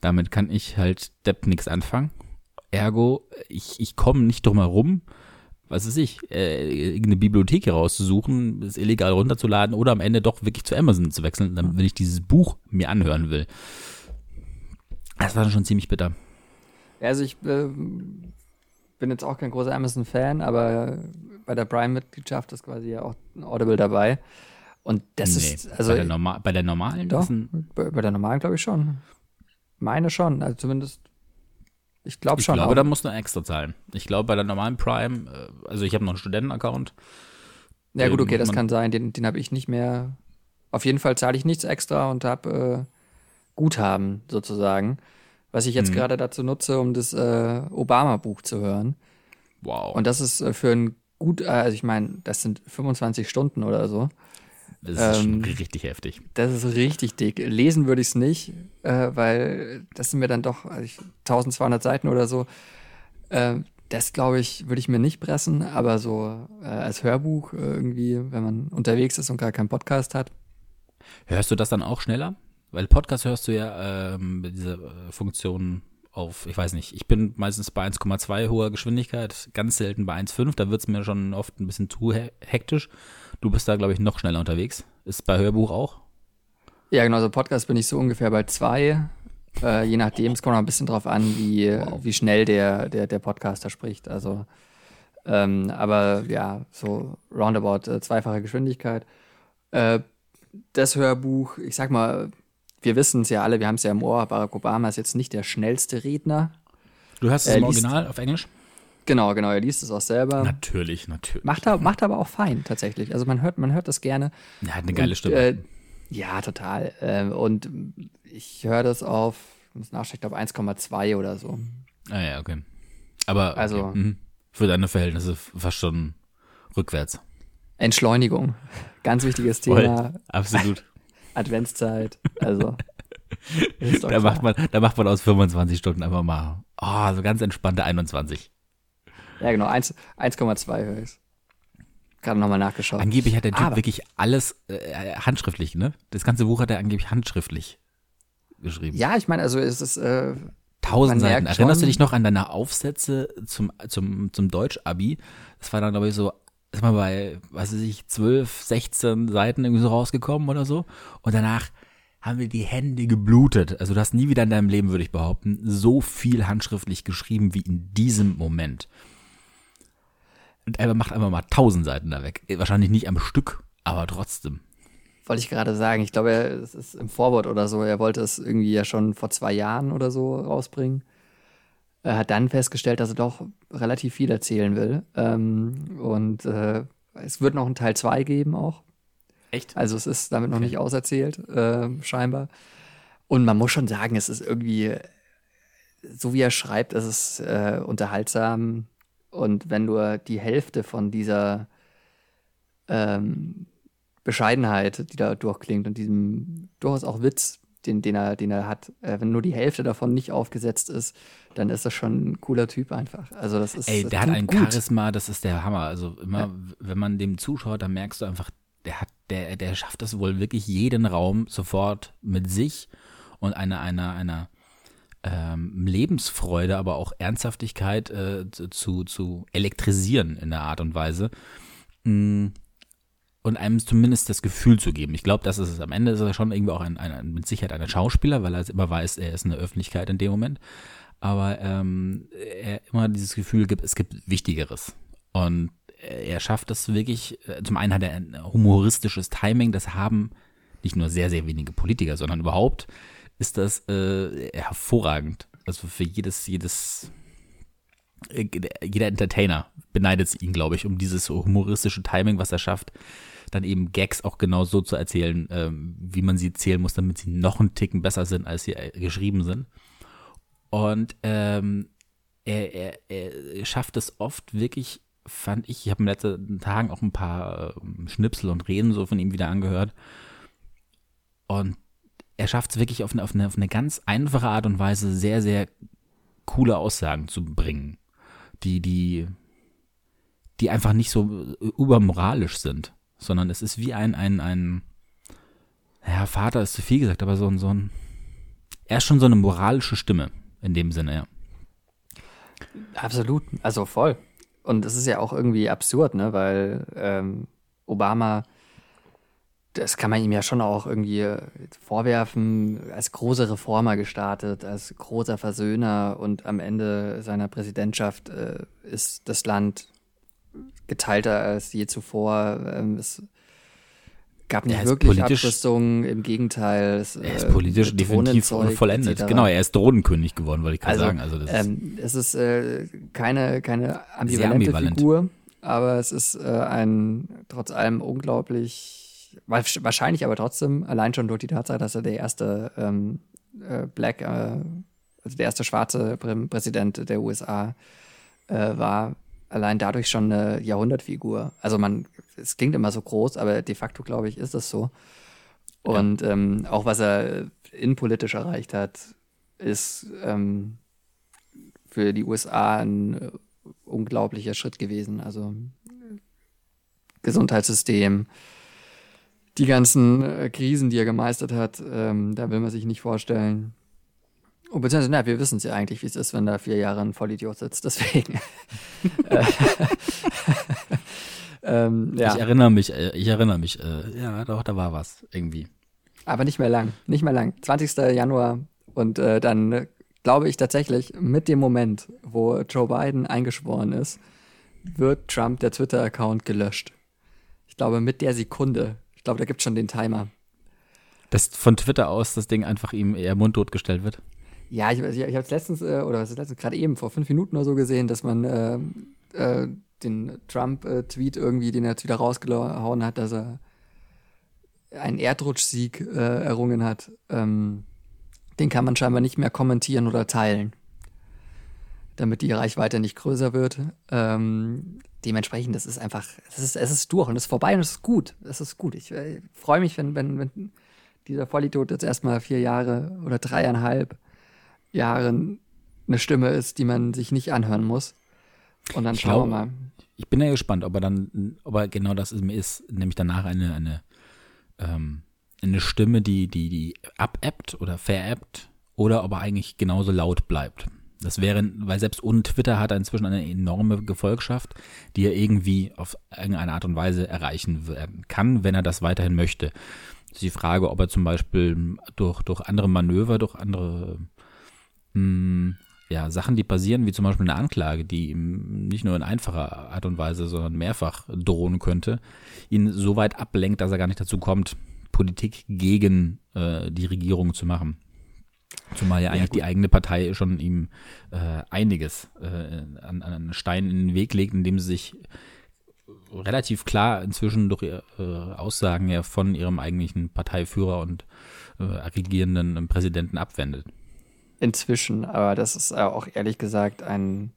Damit kann ich halt Depp nichts anfangen. Ergo, ich, ich komme nicht drum herum, was weiß ich, äh, irgendeine Bibliothek herauszusuchen, es illegal runterzuladen oder am Ende doch wirklich zu Amazon zu wechseln, dann, wenn ich dieses Buch mir anhören will. Das war schon ziemlich bitter. Also ich äh, bin jetzt auch kein großer Amazon-Fan, aber bei der Prime-Mitgliedschaft ist quasi ja auch ein Audible dabei. Und das ist, also bei, der Norma bei der normalen doch, bei, bei der normalen glaube ich schon. Meine schon, also zumindest, ich glaube ich schon. glaube, auch. da musst du extra zahlen. Ich glaube, bei der normalen Prime, äh, also ich habe noch einen Studenten-Account. ja gut, okay, ähm, das kann sein, den, den habe ich nicht mehr. Auf jeden Fall zahle ich nichts extra und habe äh, Guthaben sozusagen, was ich jetzt Mhm. gerade dazu nutze, um das äh, Obama-Buch zu hören. Wow. Und das ist äh, für ein gut, äh, also ich meine, das sind 25 Stunden oder so. Das ist ähm, schon richtig heftig. Das ist richtig dick. Lesen würde ich es nicht, äh, weil das sind mir dann doch also ich, 1200 Seiten oder so. Äh, das, glaube ich, würde ich mir nicht pressen, aber so äh, als Hörbuch äh, irgendwie, wenn man unterwegs ist und gar keinen Podcast hat. Hörst du das dann auch schneller? Weil Podcast hörst du ja ähm, mit dieser äh, Funktion auf, ich weiß nicht, ich bin meistens bei 1,2 hoher Geschwindigkeit, ganz selten bei 1,5, da wird es mir schon oft ein bisschen zu he hektisch. Du bist da, glaube ich, noch schneller unterwegs. Ist bei Hörbuch auch? Ja, genau, so Podcast bin ich so ungefähr bei zwei. Äh, je nachdem, es kommt noch ein bisschen drauf an, wie, wie schnell der, der, der Podcaster spricht. Also Ähm, aber ja, so roundabout äh, zweifache Geschwindigkeit. Äh, das Hörbuch, ich sag mal, wir wissen es ja alle, wir haben es ja im Ohr, Barack Obama ist jetzt nicht der schnellste Redner. Du hast es im Original auf Englisch? Genau, genau, er liest es auch selber. Natürlich, natürlich. Macht er, macht aber auch fein, tatsächlich. Also man hört, man hört das gerne. Er hat eine geile Und, Stimme. Äh, ja, total. Äh, und ich höre das auf, muss nachschauen, ich glaube 1,2 oder so. ah ja, okay. Aber okay. Also- mhm. für deine Verhältnisse fast schon rückwärts. Entschleunigung. Ganz wichtiges Voll. Thema. Absolut. (laughs) Adventszeit. Also. (laughs) da, klar. macht man, da macht man aus 25 Stunden einfach mal, oh, so ganz entspannte 21. Ja, genau. 1 1,2 höre ich. Gerade nochmal nachgeschaut. Angeblich hat der Typ Aber- wirklich alles äh, handschriftlich, ne? Das ganze Buch hat er angeblich handschriftlich geschrieben. Ja, ich meine, also es ist. Äh, Tausend Seiten. Erinnerst du dich noch an deine Aufsätze zum, zum, zum Deutsch-Abi? Das war dann, glaube ich, so, ist mal bei, was weiß ich, 12, 16 Seiten irgendwie so rausgekommen oder so. Und danach haben wir die Hände geblutet. Also du hast nie wieder in deinem Leben, würde ich behaupten, so viel handschriftlich geschrieben wie in diesem Moment. Er macht einfach mal tausend Seiten da weg. Wahrscheinlich nicht am Stück, aber trotzdem. wollte ich gerade sagen. Ich glaube, er- es ist im Vorwort oder so. Er wollte es irgendwie ja schon vor zwei Jahren oder so rausbringen. Er hat dann festgestellt, dass er doch relativ viel erzählen will. Ähm, und äh, es wird noch einen Teil 2 geben auch. Echt? Also es ist damit noch nicht auserzählt, äh, scheinbar. Und man muss schon sagen, es ist irgendwie, so wie er schreibt, es ist äh, unterhaltsam. Und wenn nur die Hälfte von dieser ähm, Bescheidenheit, die da durchklingt und diesem durchaus auch Witz, den, den, er, den er hat, äh, wenn nur die Hälfte davon nicht aufgesetzt ist, dann ist das schon ein cooler Typ einfach. Also das ist Ey, das der hat ein gut. Charisma, das ist der Hammer. Also immer, wenn man dem zuschaut, dann merkst du einfach, der hat, der, der schafft es wohl wirklich jeden Raum sofort mit sich und einer, einer, einer ähm, Lebensfreude, aber auch Ernsthaftigkeit äh, zu, zu elektrisieren in der Art und Weise. Mm, Und einem zumindest das Gefühl zu geben. Ich glaube, das ist es. Am Ende ist er schon irgendwie auch ein, ein, mit Sicherheit ein Schauspieler, weil er immer weiß, er ist eine Öffentlichkeit in dem Moment aber ähm, er immer dieses Gefühl gibt, es gibt Wichtigeres. Und er schafft es wirklich, äh, zum einen hat er ein humoristisches Timing, das haben nicht nur sehr, sehr wenige Politiker, sondern überhaupt ist das äh, hervorragend. Also für jedes, jedes, äh, jeder Entertainer beneidet ihn, glaube ich, um dieses humoristische Timing, was er schafft, dann eben Gags auch genau so zu erzählen, ähm, wie man sie erzählen muss, damit sie noch einen Ticken besser sind, als sie äh, geschrieben sind. Und ähm, er, er, er schafft es oft wirklich, fand ich, ich habe in den letzten Tagen auch ein paar ähm, Schnipsel und Reden so von ihm wieder angehört. Und er schafft es wirklich auf eine, auf, eine, auf eine ganz einfache Art und Weise sehr, sehr coole Aussagen zu bringen, die, die, die einfach nicht so übermoralisch sind, sondern es ist wie ein, ein, ein, ja, Vater ist zu viel gesagt, aber so ein, so ein, er ist schon so eine moralische Stimme in dem Sinne, ja. Absolut, also voll. Und es ist ja auch irgendwie absurd, ne? Weil ähm, Obama, das kann man ihm ja schon auch irgendwie äh, vorwerfen, als großer Reformer gestartet, als großer Versöhner und am Ende seiner Präsidentschaft äh, ist das Land geteilter als je zuvor. Ähm, es gab nicht wirklich Abrüstungen, im Gegenteil. Es, Er ist äh, politisch definitiv Drohnenzeug unvollendet. etc. Genau, er ist Drohnenkönig geworden, wollte ich gerade Also, sagen. Also das ist, ähm, es ist äh, keine, keine ambivalente ambivalent. Figur, aber es ist äh, ein trotz allem unglaublich, wahrsch- wahrscheinlich aber trotzdem, allein schon durch die Tatsache, dass er der erste ähm, äh, Black, äh, also der erste schwarze Prä Präsident der USA äh, war, allein dadurch schon eine Jahrhundertfigur. Also man, es klingt immer so groß, aber de facto, glaube ich, ist es so. Und ähm, auch was er innenpolitisch erreicht hat, ist ähm, für die USA ein äh, unglaublicher Schritt gewesen. Also Gesundheitssystem, die ganzen äh, Krisen, die er gemeistert hat, ähm, da will man sich nicht vorstellen. Oh, beziehungsweise, na, wir wissen es ja eigentlich, wie es ist, wenn da vier Jahre ein Vollidiot sitzt. Deswegen. Äh, (laughs) ähm, ja. Ich erinnere mich, äh, ich erinnere mich, äh, ja, doch, da war was, irgendwie. Aber nicht mehr lang, nicht mehr lang. 20. Januar und äh, dann äh, glaube ich tatsächlich mit dem Moment, wo Joe Biden eingeschworen ist, wird Trump der Twitter-Account gelöscht. Ich glaube, mit der Sekunde. Ich glaube, da gibt es schon den Timer. Dass von Twitter aus das Ding einfach ihm eher mundtot gestellt wird? Ja, ich, ich, ich habe es letztens, äh, oder was ist letztens, gerade eben vor fünf Minuten oder so gesehen, dass man äh, äh, den Trump-Tweet irgendwie, den er jetzt wieder rausgehauen hat, dass er einen Erdrutschsieg äh, errungen hat. Ähm, den kann man scheinbar nicht mehr kommentieren oder teilen, damit die Reichweite nicht größer wird. Ähm, dementsprechend, das ist einfach, es ist, es ist durch und es ist vorbei und es ist gut. Es ist gut. Ich äh, freue mich, wenn, wenn, wenn dieser Vollidiot jetzt erstmal vier Jahre oder dreieinhalb Jahre eine Stimme ist, die man sich nicht anhören muss. Und dann ich schauen glaub, wir mal. Ich bin ja gespannt, ob er dann, ob er genau das ist, nämlich danach eine, eine ähm, eine Stimme, die, die, die abappt oder veräppt oder ob er eigentlich genauso laut bleibt. Das wäre, weil selbst ohne Twitter hat er inzwischen eine enorme Gefolgschaft, die er irgendwie auf irgendeine Art und Weise erreichen kann, wenn er das weiterhin möchte. Das ist die Frage, ob er zum Beispiel durch, durch andere Manöver, durch andere mh, hm, ja, Sachen, die passieren, wie zum Beispiel eine Anklage, die ihm nicht nur in einfacher Art und Weise, sondern mehrfach drohen könnte, ihn so weit ablenkt, dass er gar nicht dazu kommt, Politik gegen äh, die Regierung zu machen. Zumal ja eigentlich ja, die eigene Partei schon ihm äh, einiges äh, an, an Stein in den Weg legt, indem sie sich relativ klar inzwischen durch äh, Aussagen ja von ihrem eigentlichen Parteiführer und äh, regierenden Präsidenten abwendet. Inzwischen, aber das ist auch ehrlich gesagt ein,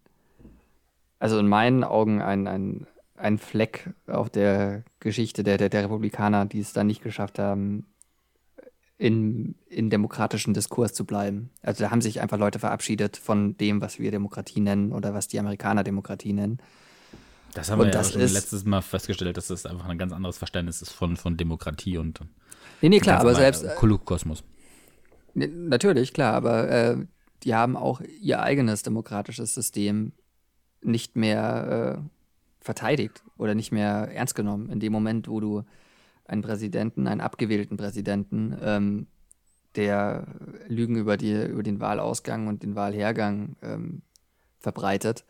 also in meinen Augen ein, ein, ein Fleck auf der Geschichte der, der, der Republikaner, die es da nicht geschafft haben, in, in demokratischen Diskurs zu bleiben. Also da haben sich einfach Leute verabschiedet von dem, was wir Demokratie nennen oder was die Amerikaner Demokratie nennen. Das haben und wir ja schon letztes Mal festgestellt, dass das einfach ein ganz anderes Verständnis ist von, von Demokratie und Nee, nee, klar, aber selbst Kosmos. Natürlich, klar, aber äh, die haben auch ihr eigenes demokratisches System nicht mehr äh, verteidigt oder nicht mehr ernst genommen. In dem Moment, wo du einen Präsidenten, einen abgewählten Präsidenten, ähm, der Lügen über, die, über den Wahlausgang und den Wahlhergang ähm, verbreitet,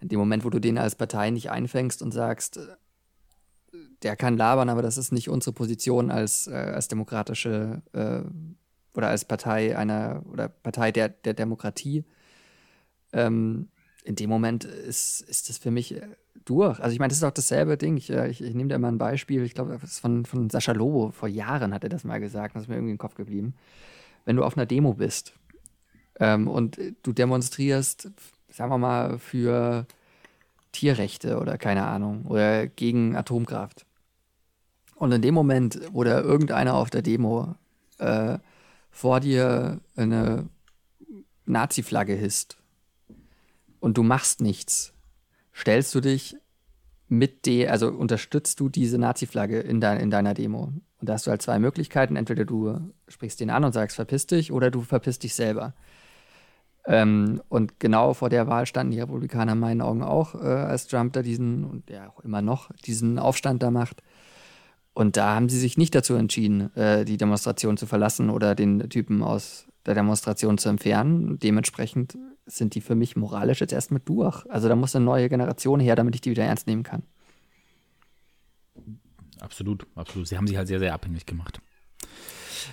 in dem Moment, wo du den als Partei nicht einfängst und sagst, äh, der kann labern, aber das ist nicht unsere Position als, äh, als demokratische äh, oder als Partei einer oder Partei der, der Demokratie, ähm, in dem Moment ist, ist das für mich äh, durch. Also ich meine, das ist auch dasselbe Ding. Ich, äh, ich, ich nehme da mal ein Beispiel, ich glaube, das ist von, von Sascha Lobo, vor Jahren hat er das mal gesagt, das ist mir irgendwie im Kopf geblieben. Wenn du auf einer Demo bist ähm, und du demonstrierst, sagen wir mal, für Tierrechte oder keine Ahnung, oder gegen Atomkraft. Und in dem Moment, wo da irgendeiner auf der Demo äh, vor dir eine Nazi-Flagge hisst und du machst nichts, stellst du dich mit der, also unterstützt du diese Nazi-Flagge in, dein, in deiner Demo. Und da hast du halt zwei Möglichkeiten. Entweder du sprichst den an und sagst, verpiss dich, oder du verpisst dich selber. Ähm, und genau vor der Wahl standen die Republikaner in meinen Augen auch, äh, als Trump da diesen, und ja auch immer noch, diesen Aufstand da macht. Und da haben sie sich nicht dazu entschieden, äh, die Demonstration zu verlassen oder den Typen aus der Demonstration zu entfernen. Dementsprechend sind die für mich moralisch jetzt erst mit durch. Also da muss eine neue Generation her, damit ich die wieder ernst nehmen kann. Absolut, absolut. Sie haben sich halt sehr, sehr abhängig gemacht.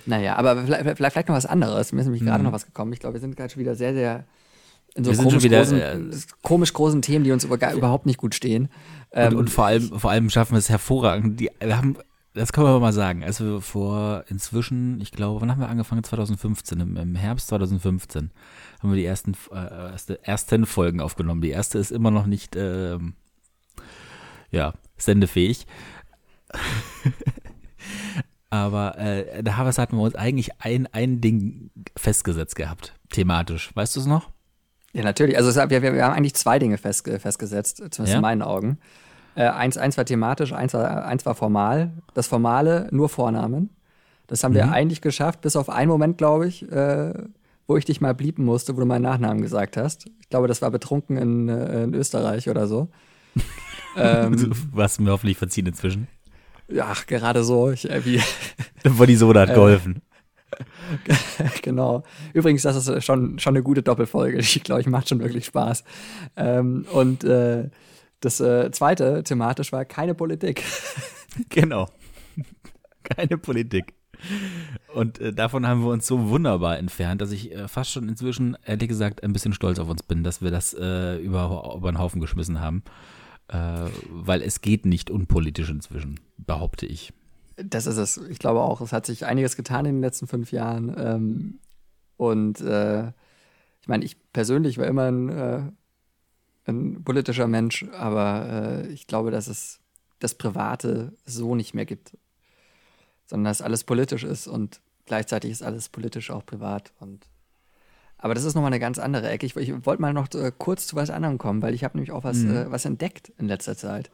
Naja, aber vielleicht, vielleicht, noch was anderes. Mir ist nämlich mhm. gerade noch was gekommen. Ich glaube, wir sind gerade schon wieder sehr, sehr in so komisch, wieder, großen, äh, komisch großen Themen, die uns über, überhaupt nicht gut stehen. Und, ähm, und, vor, allem, vor allem schaffen wir es hervorragend. Die, wir haben das können wir mal sagen. Also vor inzwischen, ich glaube, wann haben wir angefangen? 2015, im, im Herbst 2015 haben wir die ersten, äh, erste, ersten Folgen aufgenommen. Die erste ist immer noch nicht, äh, ja, sendefähig. (laughs) Aber äh, da hatten wir uns eigentlich ein, ein Ding festgesetzt gehabt, thematisch. Weißt du es noch? Ja, natürlich. Also wir, wir, wir haben eigentlich zwei Dinge fest, festgesetzt, zumindest ja? in meinen Augen. Äh, eins, eins war thematisch, eins war, eins war formal. Das Formale nur Vornamen. Das haben mhm. wir eigentlich geschafft, bis auf einen Moment, glaube ich, äh, wo ich dich mal bliepen musste, wo du meinen Nachnamen gesagt hast. Ich glaube, das war betrunken in, äh, in Österreich oder so. (laughs) ähm, Was mir hoffentlich verziehen inzwischen. Ja, gerade so. Ich, äh, wie, (laughs) die Soda hat äh, geholfen. (laughs) genau. Übrigens, das ist schon, schon eine gute Doppelfolge. Ich glaube, ich macht schon wirklich Spaß. Ähm, und äh, Das äh, zweite thematisch war keine Politik. Genau. Keine Politik. Und äh, davon haben wir uns so wunderbar entfernt, dass ich äh, fast schon inzwischen, ehrlich gesagt, ein bisschen stolz auf uns bin, dass wir das äh, über, über den Haufen geschmissen haben. Äh, weil es geht nicht unpolitisch inzwischen, behaupte ich. Das ist es. Ich glaube auch, es hat sich einiges getan in den letzten fünf Jahren. Ähm, und äh, ich meine, ich persönlich war immer ein, äh, ein politischer Mensch, aber ich glaube, dass es das Private so nicht mehr gibt sondern dass alles politisch ist und gleichzeitig ist alles politisch auch privat. Und aber das ist nochmal eine ganz andere Ecke. Ich, ich wollte mal noch äh, kurz zu was anderem kommen, weil ich habe nämlich auch was, mhm. äh, was entdeckt in letzter Zeit.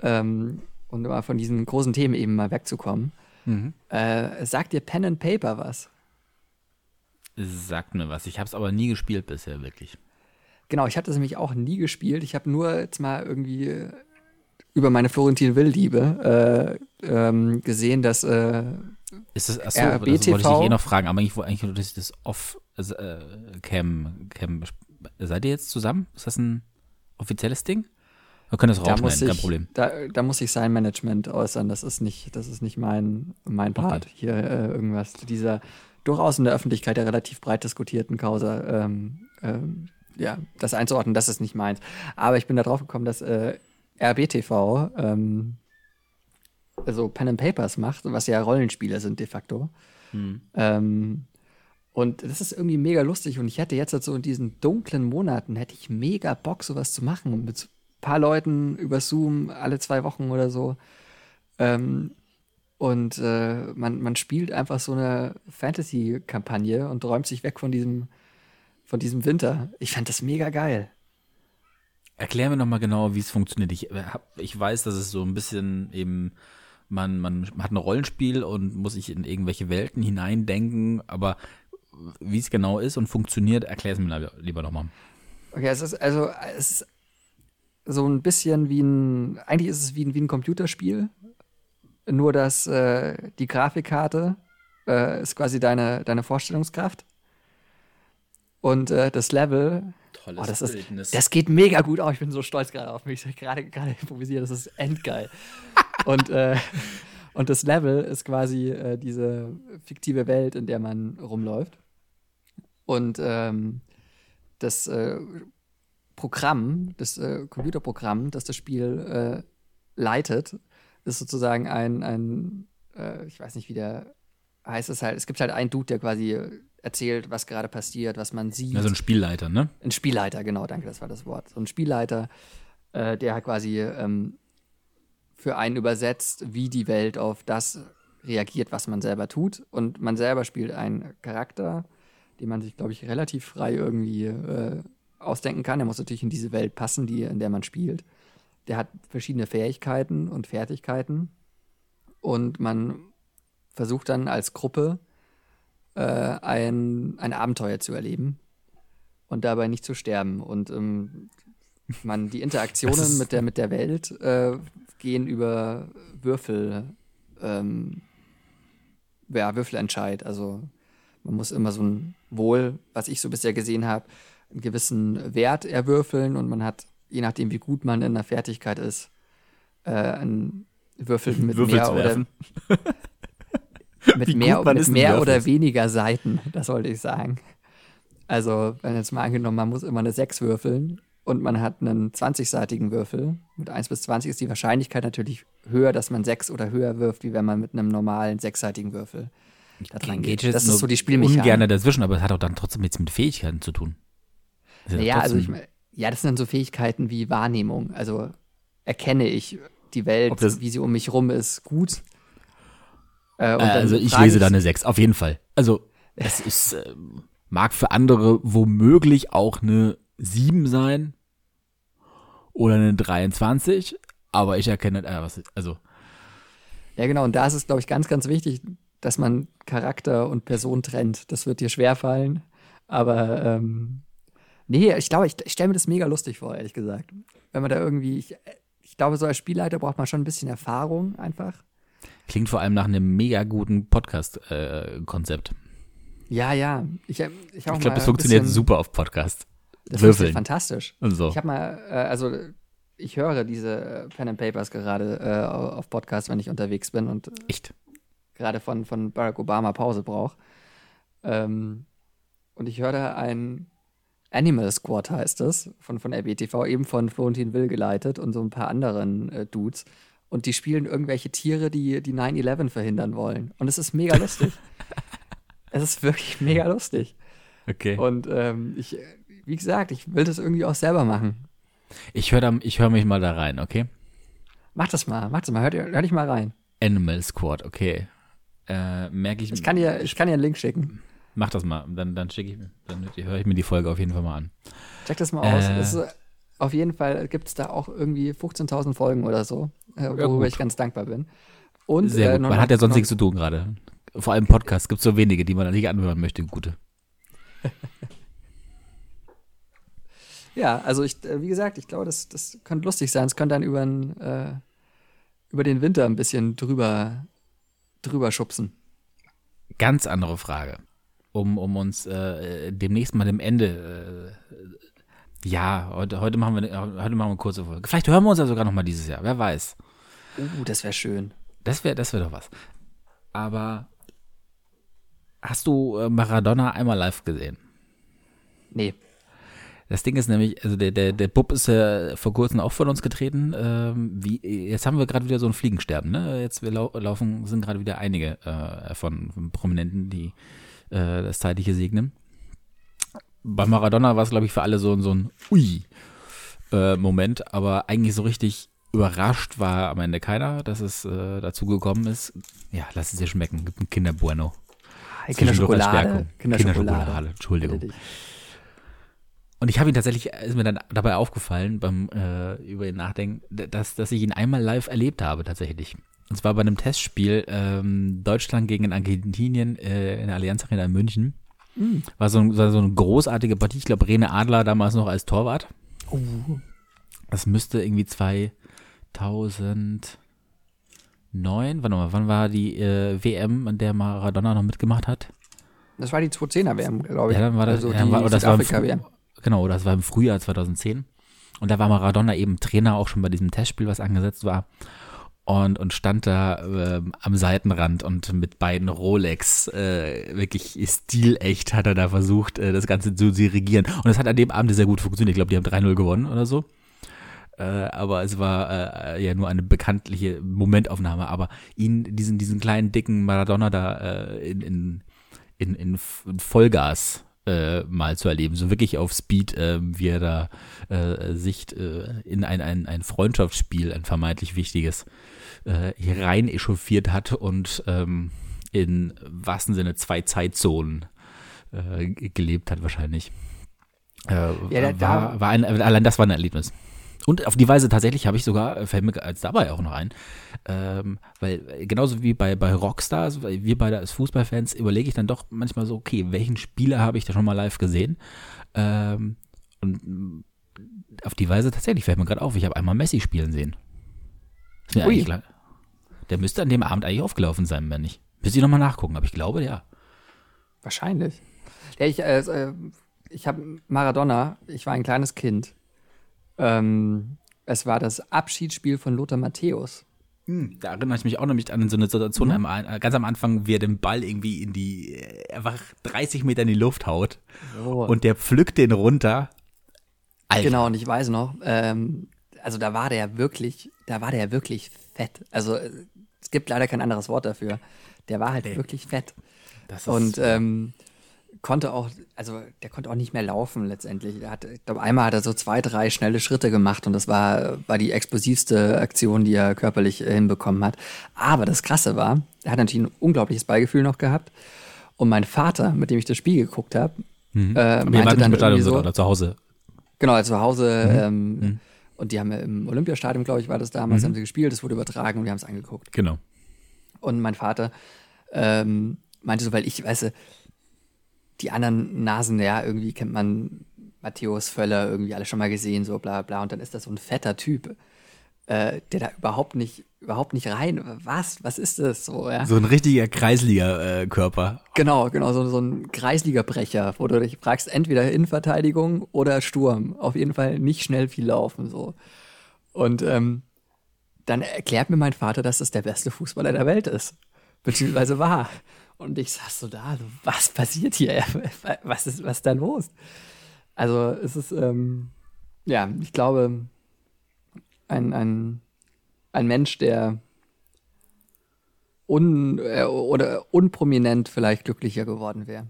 Ähm, und mal von diesen großen Themen eben mal wegzukommen. Mhm. Äh, sagt dir Pen and Paper was? Sagt mir was. Ich habe es aber nie gespielt bisher, wirklich. Genau, ich hatte es nämlich auch nie gespielt. Ich habe nur jetzt mal irgendwie äh, über meine Florentin Will-Liebe äh, ähm, gesehen, dass äh, ist das, achso, RBTV, das wollte ich eh noch fragen, aber ich wollte eigentlich, dass ich das off also, äh, Cam, seid ihr jetzt zusammen? Ist das ein offizielles Ding? Wir können das da rausschneiden, kein Problem. Da, da, muss ich sein Management äußern, das ist nicht, das ist nicht mein, mein Part, okay. hier äh, irgendwas zu dieser durchaus in der Öffentlichkeit ja relativ breit diskutierten Causa, ähm, ähm, ja, das einzuordnen, das ist nicht meins. Aber ich bin da drauf gekommen, dass äh, RBTV ähm, also Pen and Papers macht, was ja Rollenspiele sind de facto. Hm. Ähm, und das ist irgendwie mega lustig. Und ich hätte jetzt so in diesen dunklen Monaten, hätte ich mega Bock, sowas zu machen. Mit ein paar Leuten über Zoom alle zwei Wochen oder so. Ähm, und äh, man, man spielt einfach so eine Fantasy-Kampagne und räumt sich weg von diesem, von diesem Winter. Ich fand das mega geil. Erklär mir nochmal genau, wie es funktioniert. Ich, äh, hab, ich weiß, dass es so ein bisschen eben, man, man hat ein Rollenspiel und muss sich in irgendwelche Welten hineindenken, aber wie es genau ist und funktioniert, erklär es mir lieber nochmal. Okay, es ist also es ist so ein bisschen wie ein, eigentlich ist es wie ein, wie ein Computerspiel, nur dass äh, die Grafikkarte äh, ist quasi deine, deine Vorstellungskraft und äh, das Level Tolles oh, das Bildnis. Ist, das geht mega gut auch. Ich bin so stolz gerade auf mich. Gerade gerade improvisiert. Das ist endgeil. (laughs) und, äh, und das Level ist quasi äh, diese fiktive Welt, in der man rumläuft. Und ähm, das äh, Programm, das äh, Computerprogramm, das das Spiel äh, leitet, ist sozusagen ein, ein äh, ich weiß nicht, wie der heißt es halt, es gibt halt einen Dude, der quasi erzählt, was gerade passiert, was man sieht. Also ein Spielleiter, ne? Ein Spielleiter, genau, danke, das war das Wort. So ein Spielleiter, äh, der halt quasi ähm, für einen übersetzt, wie die Welt auf das reagiert, was man selber tut. Und man selber spielt einen Charakter, den man sich, glaube ich, relativ frei irgendwie äh, ausdenken kann. Er muss natürlich in diese Welt passen, die, in der man spielt. Der hat verschiedene Fähigkeiten und Fertigkeiten. Und man versucht dann als Gruppe äh, ein, ein Abenteuer zu erleben und dabei nicht zu sterben. Und ähm, man, die Interaktionen (laughs) mit der, mit der Welt äh, gehen über Würfel, ähm, ja, Würfelentscheid. Also man muss immer so ein Wohl, was ich so bisher gesehen habe, einen gewissen Wert erwürfeln und man hat, je nachdem wie gut man in der Fertigkeit ist, äh, einen Würfel (laughs) mit Würfel mehr oder (laughs) mit mehr, mit mehr oder weniger Seiten, das wollte ich sagen. Also, wenn jetzt mal angenommen, man muss immer eine 6 würfeln und man hat einen 20-seitigen Würfel, mit 1 bis 20 ist die Wahrscheinlichkeit natürlich höher, dass man 6 oder höher wirft, wie wenn man mit einem normalen sechsseitigen Würfel da dran geht. Das ist so die Spielmechanik. Ungerne dazwischen, aber es hat auch dann trotzdem nichts mit Fähigkeiten zu tun. Ja, ja also ich meine, ja, das sind dann so Fähigkeiten wie Wahrnehmung. Also erkenne ich die Welt, wie sie um mich rum ist, gut äh, also ich lese da eine 6, auf jeden Fall. Also es ist, äh, mag für andere womöglich auch eine 7 sein oder eine 23, aber ich erkenne, äh, was, also. Ja, genau, und da ist es, glaube ich, ganz, ganz wichtig, dass man Charakter und Person trennt. Das wird dir schwerfallen, aber ähm, nee, ich glaube, ich, ich stelle mir das mega lustig vor, ehrlich gesagt. Wenn man da irgendwie, ich, ich glaube, so als Spielleiter braucht man schon ein bisschen Erfahrung einfach. Klingt vor allem nach einem mega guten Podcast-Konzept. Äh, ja, ja. Ich, ich, ich glaube, das funktioniert super auf Podcast. Das Würfeln. fantastisch. Und so. Ich habe mal, äh, also ich höre diese äh, Pen and Papers gerade äh, auf Podcast, wenn ich unterwegs bin und Echt? gerade von, von Barack Obama Pause brauche. Ähm, und ich höre ein Animal Squad heißt es, von, von RBTV, eben von Florentin Will geleitet und so ein paar anderen äh, Dudes. Und die spielen irgendwelche Tiere, die die 9-11 verhindern wollen. Und es ist mega lustig. (laughs) es ist wirklich mega lustig. Okay. Und ähm, ich, wie gesagt, ich will das irgendwie auch selber machen. Ich höre ich hör mich mal da rein, okay? Mach das mal, mach das mal, hör, hör dich mal rein. Animal Squad, okay. Äh, merke ich. Ich kann dir, ich kann dir einen Link schicken. Mach das mal, dann, dann schicke ich, dann höre ich mir die Folge auf jeden Fall mal an. Check das mal aus. Äh. Das ist, auf jeden Fall gibt es da auch irgendwie 15.000 Folgen oder so, äh, worüber gut. ich ganz dankbar bin. Und, Sehr äh, gut. noch- Man hat ja sonst nichts zu tun gerade. Vor allem Podcasts gibt es so wenige, die man nicht anhören möchte, gute. (laughs) Ja, also ich, äh, wie gesagt, ich glaube, das, das könnte lustig sein. Es könnte dann über, den, äh, über den Winter ein bisschen drüber, drüber schubsen. Ganz andere Frage. Um, um uns äh, demnächst mal dem Ende. Äh, ja, heute, heute, machen wir, heute machen wir eine kurze Folge. Vielleicht hören wir uns ja sogar noch mal dieses Jahr, wer weiß. Uh, das wäre schön. Das wäre das wär doch was. Aber hast du äh, Maradona einmal live gesehen? Nee. Das Ding ist nämlich, also der, der, der Bub ist ja vor kurzem auch von uns getreten. Ähm, wie, jetzt haben wir gerade wieder so ein Fliegensterben, ne? Jetzt wir lau laufen, sind gerade wieder einige äh, von, von Prominenten, die äh, das Zeitliche segnen. Bei Maradona war es, glaube ich, für alle so, so ein Ui äh, Moment, aber eigentlich so richtig überrascht war am Ende keiner, dass es äh, dazu gekommen ist. Ja, lass es dir schmecken. Gibt ein. Kinderschokolade. Stärkung. Kinderschokolade. Kinderschokolade, Entschuldigung. Und ich habe ihn tatsächlich, ist mir dann dabei aufgefallen, beim äh, über ihn nachdenken, dass, dass ich ihn einmal live erlebt habe, tatsächlich. Und zwar bei einem Testspiel ähm, Deutschland gegen Argentinien äh, in der Allianz Arena in München. War, so ein, war so eine großartige Partie. Ich glaube, Rene Adler damals noch als Torwart. Das müsste irgendwie 2009, warte mal, wann war die äh, WM, an der Maradona noch mitgemacht hat? Das war die 210er WM, glaube ich. Ja, dann war das, also ja, die war, oder das war. Früh- Genau, das war im Frühjahr 2010. Und da war Maradona eben Trainer auch schon bei diesem Testspiel, was angesetzt war. Und, und stand da ähm, am Seitenrand und mit beiden Rolex, äh, wirklich stilecht, hat er da versucht, äh, das Ganze zu dirigieren. Und es hat an dem Abend sehr gut funktioniert. Ich glaube, die haben 3-0 gewonnen oder so. Äh, aber es war äh, ja nur eine bekanntliche Momentaufnahme. Aber ihn, diesen, diesen kleinen, dicken Maradona da äh, in, in, in, in, Vollgas äh, mal zu erleben. So wirklich auf Speed, äh, wie er da äh, sich äh, in ein, ein, ein Freundschaftsspiel, ein vermeintlich wichtiges, äh, hier rein echauffiert hat und ähm, in wahrsten Sinne zwei Zeitzonen äh, gelebt hat wahrscheinlich. Ja, da- war, war ein, allein das war ein Erlebnis. Und auf die Weise tatsächlich habe ich sogar, äh, fällt mir als dabei auch noch ein, ähm, weil äh, genauso wie bei, bei Rockstars, wir beide als Fußballfans, überlege ich dann doch manchmal so, okay, welchen Spieler habe ich da schon mal live gesehen? Ähm, und mh, auf die Weise tatsächlich fällt mir gerade auf, ich habe einmal Messi spielen sehen. Ist mir Ui. klar. Der müsste an dem Abend eigentlich aufgelaufen sein, wenn nicht. Müsste ich nochmal nachgucken, aber ich glaube, ja. Wahrscheinlich. Ja, ich, äh, äh, ich habe Maradona, ich war ein kleines Kind. Ähm, es war das Abschiedsspiel von Lothar Matthäus. Da erinnere ich mich auch nämlich an so eine Situation am, äh, ganz am Anfang, wie er den Ball irgendwie in die, äh, einfach 30 Meter in die Luft haut So. und der pflückt den runter. Alter. Genau, und ich weiß noch, ähm, also da war der wirklich, da war der wirklich fett. Also äh, es gibt leider kein anderes Wort dafür. Der war halt wirklich fett. Das ist, Und ähm, konnte auch, also der konnte auch nicht mehr laufen letztendlich. Er hat, ich glaube, einmal hat er so zwei, drei schnelle Schritte gemacht und das war, war die explosivste Aktion, die er körperlich äh, hinbekommen hat. Aber das Krasse war, er hat natürlich ein unglaubliches Beigefühl noch gehabt. Und mein Vater, mit dem ich das Spiel geguckt habe, äh, Mhm. Ihr meinte dann irgendwie so, sogar, oder zu Hause. Genau, zu Hause. Mhm. Ähm, Und die haben ja im Olympiastadion, glaube ich, war das damals, Mhm. haben sie gespielt, es wurde übertragen und wir haben es angeguckt. Genau. Und mein Vater ähm, meinte so, weil ich, weißt du, die anderen Nasen, ja, irgendwie kennt man Matthäus Völler irgendwie alle schon mal gesehen, so bla bla. Und dann ist das so ein fetter Typ, äh, der da überhaupt nicht, überhaupt nicht rein. Was? Was ist das so, ja? So ein richtiger Kreisliga-Körper. Genau, genau, so, so ein Kreisliga-Brecher, wo du dich fragst, entweder Innenverteidigung oder Sturm. Auf jeden Fall nicht schnell viel laufen, so. Und ähm, dann erklärt mir mein Vater, dass das der beste Fußballer der Welt ist. Beziehungsweise war. Und ich saß so da, so, was passiert hier? (laughs) Was ist, was ist da los? Also es ist, ähm, ja, ich glaube, ein, ein, ein Mensch, der un, äh, oder unprominent vielleicht glücklicher geworden wäre.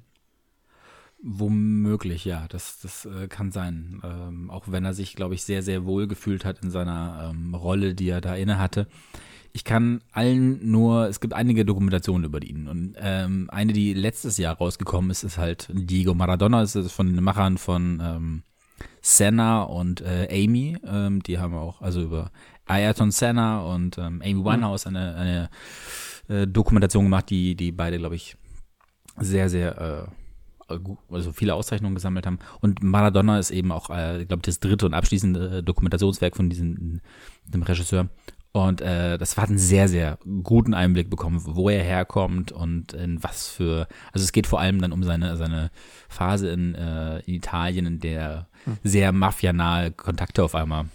Womöglich, ja, das, das äh, kann sein. Ähm, auch wenn er sich, glaube ich, sehr, sehr wohl gefühlt hat in seiner ähm, Rolle, die er da inne hatte. Ich kann allen nur, es gibt einige Dokumentationen über ihn und ähm, eine, die letztes Jahr rausgekommen ist, ist halt Diego Maradona, das ist von den Machern von ähm, Senna und äh, Amy, ähm, die haben auch, also über Ayrton Senna und ähm, Amy Winehouse eine, eine äh, Dokumentation gemacht, die, die beide, glaube ich, sehr, sehr, äh, also viele Auszeichnungen gesammelt haben. Und Maradona ist eben auch, äh, ich glaube, das dritte und abschließende Dokumentationswerk von diesem dem Regisseur. Und äh, das hat einen sehr, sehr guten Einblick bekommen, wo er herkommt und in was für. Also es geht vor allem dann um seine, seine Phase in, äh, in Italien, in der hm. sehr mafianahe Kontakte auf einmal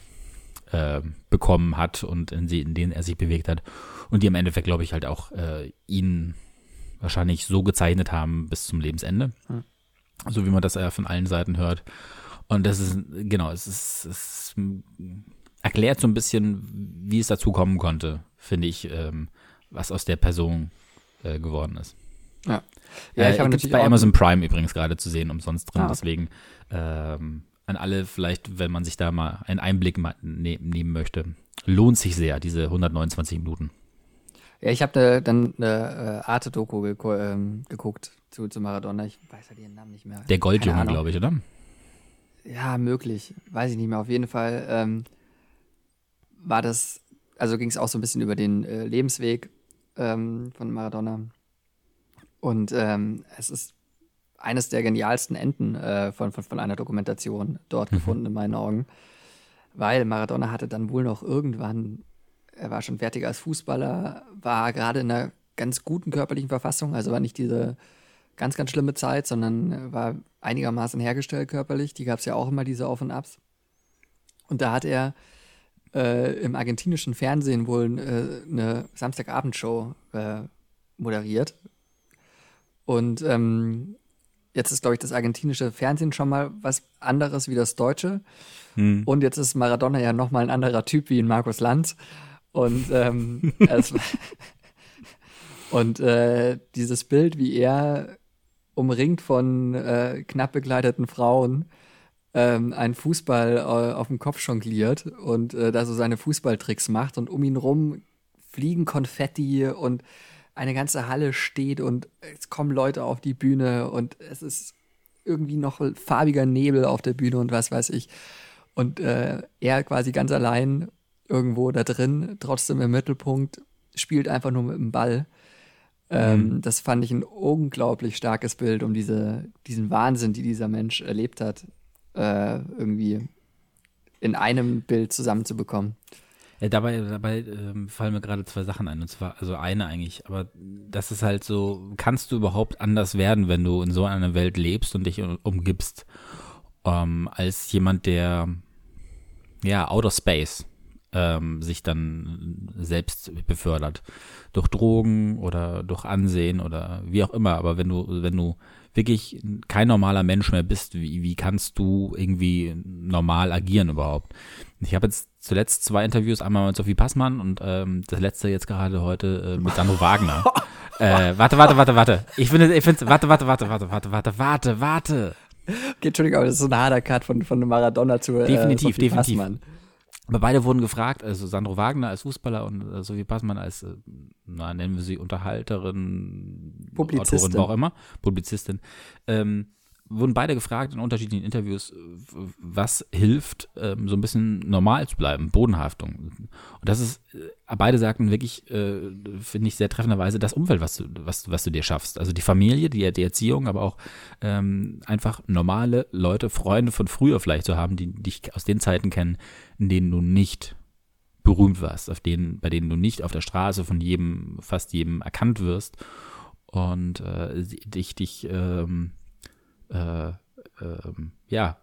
äh, bekommen hat und in, sie, in denen er sich bewegt hat. Und die im Endeffekt, glaube ich, halt auch äh, ihn wahrscheinlich so gezeichnet haben bis zum Lebensende. Hm. So wie man das ja von allen Seiten hört. Und das ist, genau, es ist, es erklärt so ein bisschen, wie es dazu kommen konnte, finde ich, ähm, was aus der Person äh, geworden ist. Ja. Ja, äh, ich habe natürlich bei Amazon Prime übrigens gerade zu sehen, umsonst drin. Ah, okay. Deswegen ähm, an alle vielleicht, wenn man sich da mal einen Einblick mal ne nehmen möchte, lohnt sich sehr, diese 129 Minuten. Ja, ich habe da dann eine äh, Arte-Doku ge ähm, geguckt zu, zu Maradona. Ich weiß ja den Namen nicht mehr. Der Goldjunge, glaube ich, oder? Ja, möglich. Weiß ich nicht mehr. Auf jeden Fall ähm, war das, also ging es auch so ein bisschen über den äh, Lebensweg ähm, von Maradona. Und ähm, es ist eines der genialsten Enden äh, von, von, von einer Dokumentation dort mhm. gefunden, in meinen Augen. Weil Maradona hatte dann wohl noch irgendwann, er war schon fertig als Fußballer, war gerade in einer ganz guten körperlichen Verfassung, also war nicht diese ganz, ganz schlimme Zeit, sondern war einigermaßen hergestellt körperlich. Die gab es ja auch immer, diese Auf und Abs. Und da hat er äh, im argentinischen Fernsehen wohl äh, eine Samstagabendshow äh, moderiert. Und ähm, jetzt ist, glaube ich, das argentinische Fernsehen schon mal was anderes wie das deutsche. Hm. Und jetzt ist Maradona ja noch mal ein anderer Typ wie in Markus Lanz. Und, ähm, (laughs) es, (laughs) und äh, dieses Bild, wie er umringt von äh, knapp begleiteten Frauen ähm, einen Fußball äh, auf dem Kopf jongliert und äh, da so seine Fußballtricks macht und um ihn rum fliegen Konfetti und eine ganze Halle steht und es kommen Leute auf die Bühne und es ist irgendwie noch farbiger Nebel auf der Bühne und was weiß ich. Und äh, er quasi ganz allein irgendwo da drin, trotzdem im Mittelpunkt, spielt einfach nur mit dem Ball. Ähm, mhm. Das fand ich ein unglaublich starkes Bild, um diese, diesen Wahnsinn, die dieser Mensch erlebt hat, äh, irgendwie in einem Bild zusammenzubekommen. Ja, dabei dabei ähm, fallen mir gerade zwei Sachen ein. Und zwar, also eine eigentlich, aber das ist halt so, kannst du überhaupt anders werden, wenn du in so einer Welt lebst und dich umgibst, ähm, als jemand, der ja, Outer Space ähm, sich dann selbst befördert. Durch Drogen oder durch Ansehen oder wie auch immer. Aber wenn du, wenn du wirklich kein normaler Mensch mehr bist, wie, wie kannst du irgendwie normal agieren überhaupt? Ich habe jetzt zuletzt zwei Interviews, einmal mit Sophie Passmann und ähm, das letzte jetzt gerade heute äh, mit Sandro Wagner. (laughs) äh, warte, warte, warte, warte. Ich finde, ich finde, warte, warte, warte, warte, warte, warte, warte, warte. Okay, Entschuldigung, aber das ist so ein harter Cut von, von Maradona zu äh, Definitiv, Sophie definitiv. Passmann. Aber beide wurden gefragt, also Sandro Wagner als Fußballer und äh, Sophie Passmann als, äh, na, nennen wir sie Unterhalterin, Publizistin. Autorin, auch immer, Publizistin. Ähm, wurden beide gefragt in unterschiedlichen Interviews, was hilft, ähm, so ein bisschen normal zu bleiben, Bodenhaftung. Und das ist, äh, beide sagten wirklich, äh, finde ich sehr treffenderweise, das Umfeld, was du, was, was du dir schaffst. Also die Familie, die, die Erziehung, aber auch ähm, einfach normale Leute, Freunde von früher vielleicht zu haben, die dich aus den Zeiten kennen, in denen du nicht berühmt warst, auf denen, bei denen du nicht auf der Straße von jedem, fast jedem erkannt wirst und äh, dich, dich ähm, äh, ähm, ja,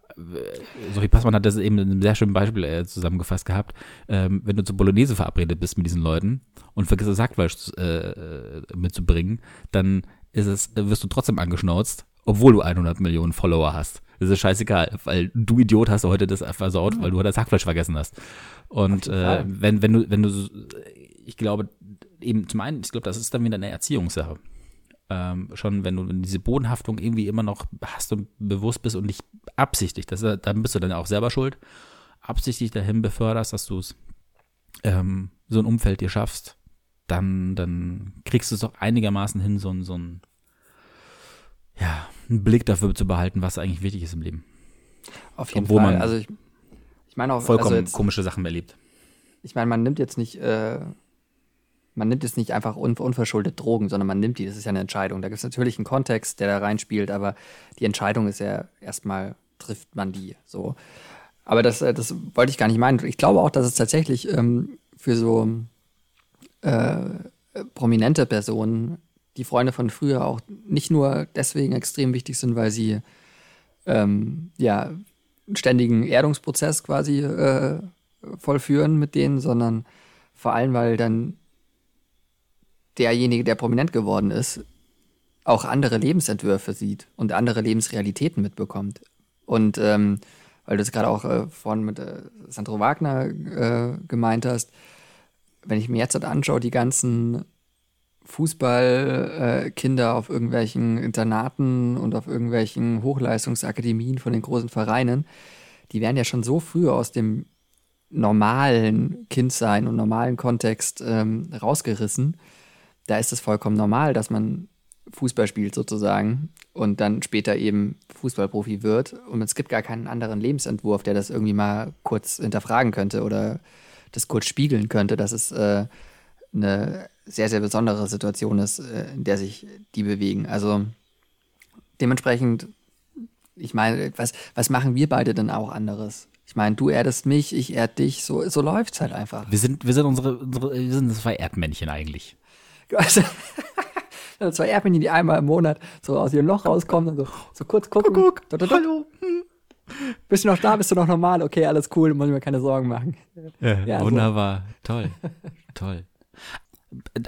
Sophie Passmann hat das eben in einem sehr schönen Beispiel äh, zusammengefasst gehabt. Ähm, wenn du zur Bolognese verabredet bist mit diesen Leuten und vergisst das Hackfleisch äh, äh, mitzubringen, dann ist es, wirst du trotzdem angeschnauzt, obwohl du 100 Millionen Follower hast. Das ist scheißegal, weil du Idiot hast heute das versaut, mhm. weil du das Hackfleisch vergessen hast. Und äh, wenn, wenn du, wenn du, ich glaube, eben zum einen, ich glaube, das ist dann wieder eine Erziehungssache. Ähm, schon wenn du diese Bodenhaftung irgendwie immer noch hast und bewusst bist und nicht absichtlich, das, dann bist du dann auch selber schuld, absichtlich dahin beförderst, dass du es ähm, so ein Umfeld dir schaffst, dann, dann kriegst du es auch einigermaßen hin, so, so ein, ja, einen Blick dafür zu behalten, was eigentlich wichtig ist im Leben. Auf jeden Obwohl Fall. Man also ich, ich meine auch vollkommen also jetzt, komische Sachen erlebt. Ich meine, man nimmt jetzt nicht, äh, man nimmt jetzt nicht einfach un unverschuldet Drogen, sondern man nimmt die. Das ist ja eine Entscheidung. Da gibt es natürlich einen Kontext, der da reinspielt, aber die Entscheidung ist ja erstmal trifft man die. So. Aber das, äh, das wollte ich gar nicht meinen. Ich glaube auch, dass es tatsächlich ähm, für so äh, prominente Personen die Freunde von früher auch nicht nur deswegen extrem wichtig sind, weil sie ähm, ja einen ständigen Erdungsprozess quasi äh, vollführen mit denen, sondern vor allem, weil dann derjenige, der prominent geworden ist, auch andere Lebensentwürfe sieht und andere Lebensrealitäten mitbekommt. Und ähm, weil du es gerade auch äh, vorhin mit äh, Sandro Wagner äh, gemeint hast, wenn ich mir jetzt anschaue, die ganzen Fußballkinder äh, auf irgendwelchen Internaten und auf irgendwelchen Hochleistungsakademien von den großen Vereinen, die werden ja schon so früh aus dem normalen Kindsein und normalen Kontext ähm, rausgerissen. Da ist es vollkommen normal, dass man Fußball spielt sozusagen und dann später eben Fußballprofi wird. Und es gibt gar keinen anderen Lebensentwurf, der das irgendwie mal kurz hinterfragen könnte oder das kurz spiegeln könnte, dass es äh, eine sehr, sehr besondere Situation ist, äh, in der sich die bewegen. Also dementsprechend, ich meine, was, was machen wir beide denn auch anderes? Ich meine, du erdest mich, ich erd dich, so, so läuft es halt einfach. Wir sind, wir sind unsere, unsere wir sind zwei Erdmännchen eigentlich. Also, (laughs) zwei Erdmännchen, die einmal im Monat so aus ihrem Loch rauskommen und so, so kurz gucken. Guck, guck. Hallo. Hm. Bist du noch da? Bist du noch normal? Okay, alles cool, muss ich mir keine Sorgen machen. Ja, ja wunderbar. So. Toll. Toll.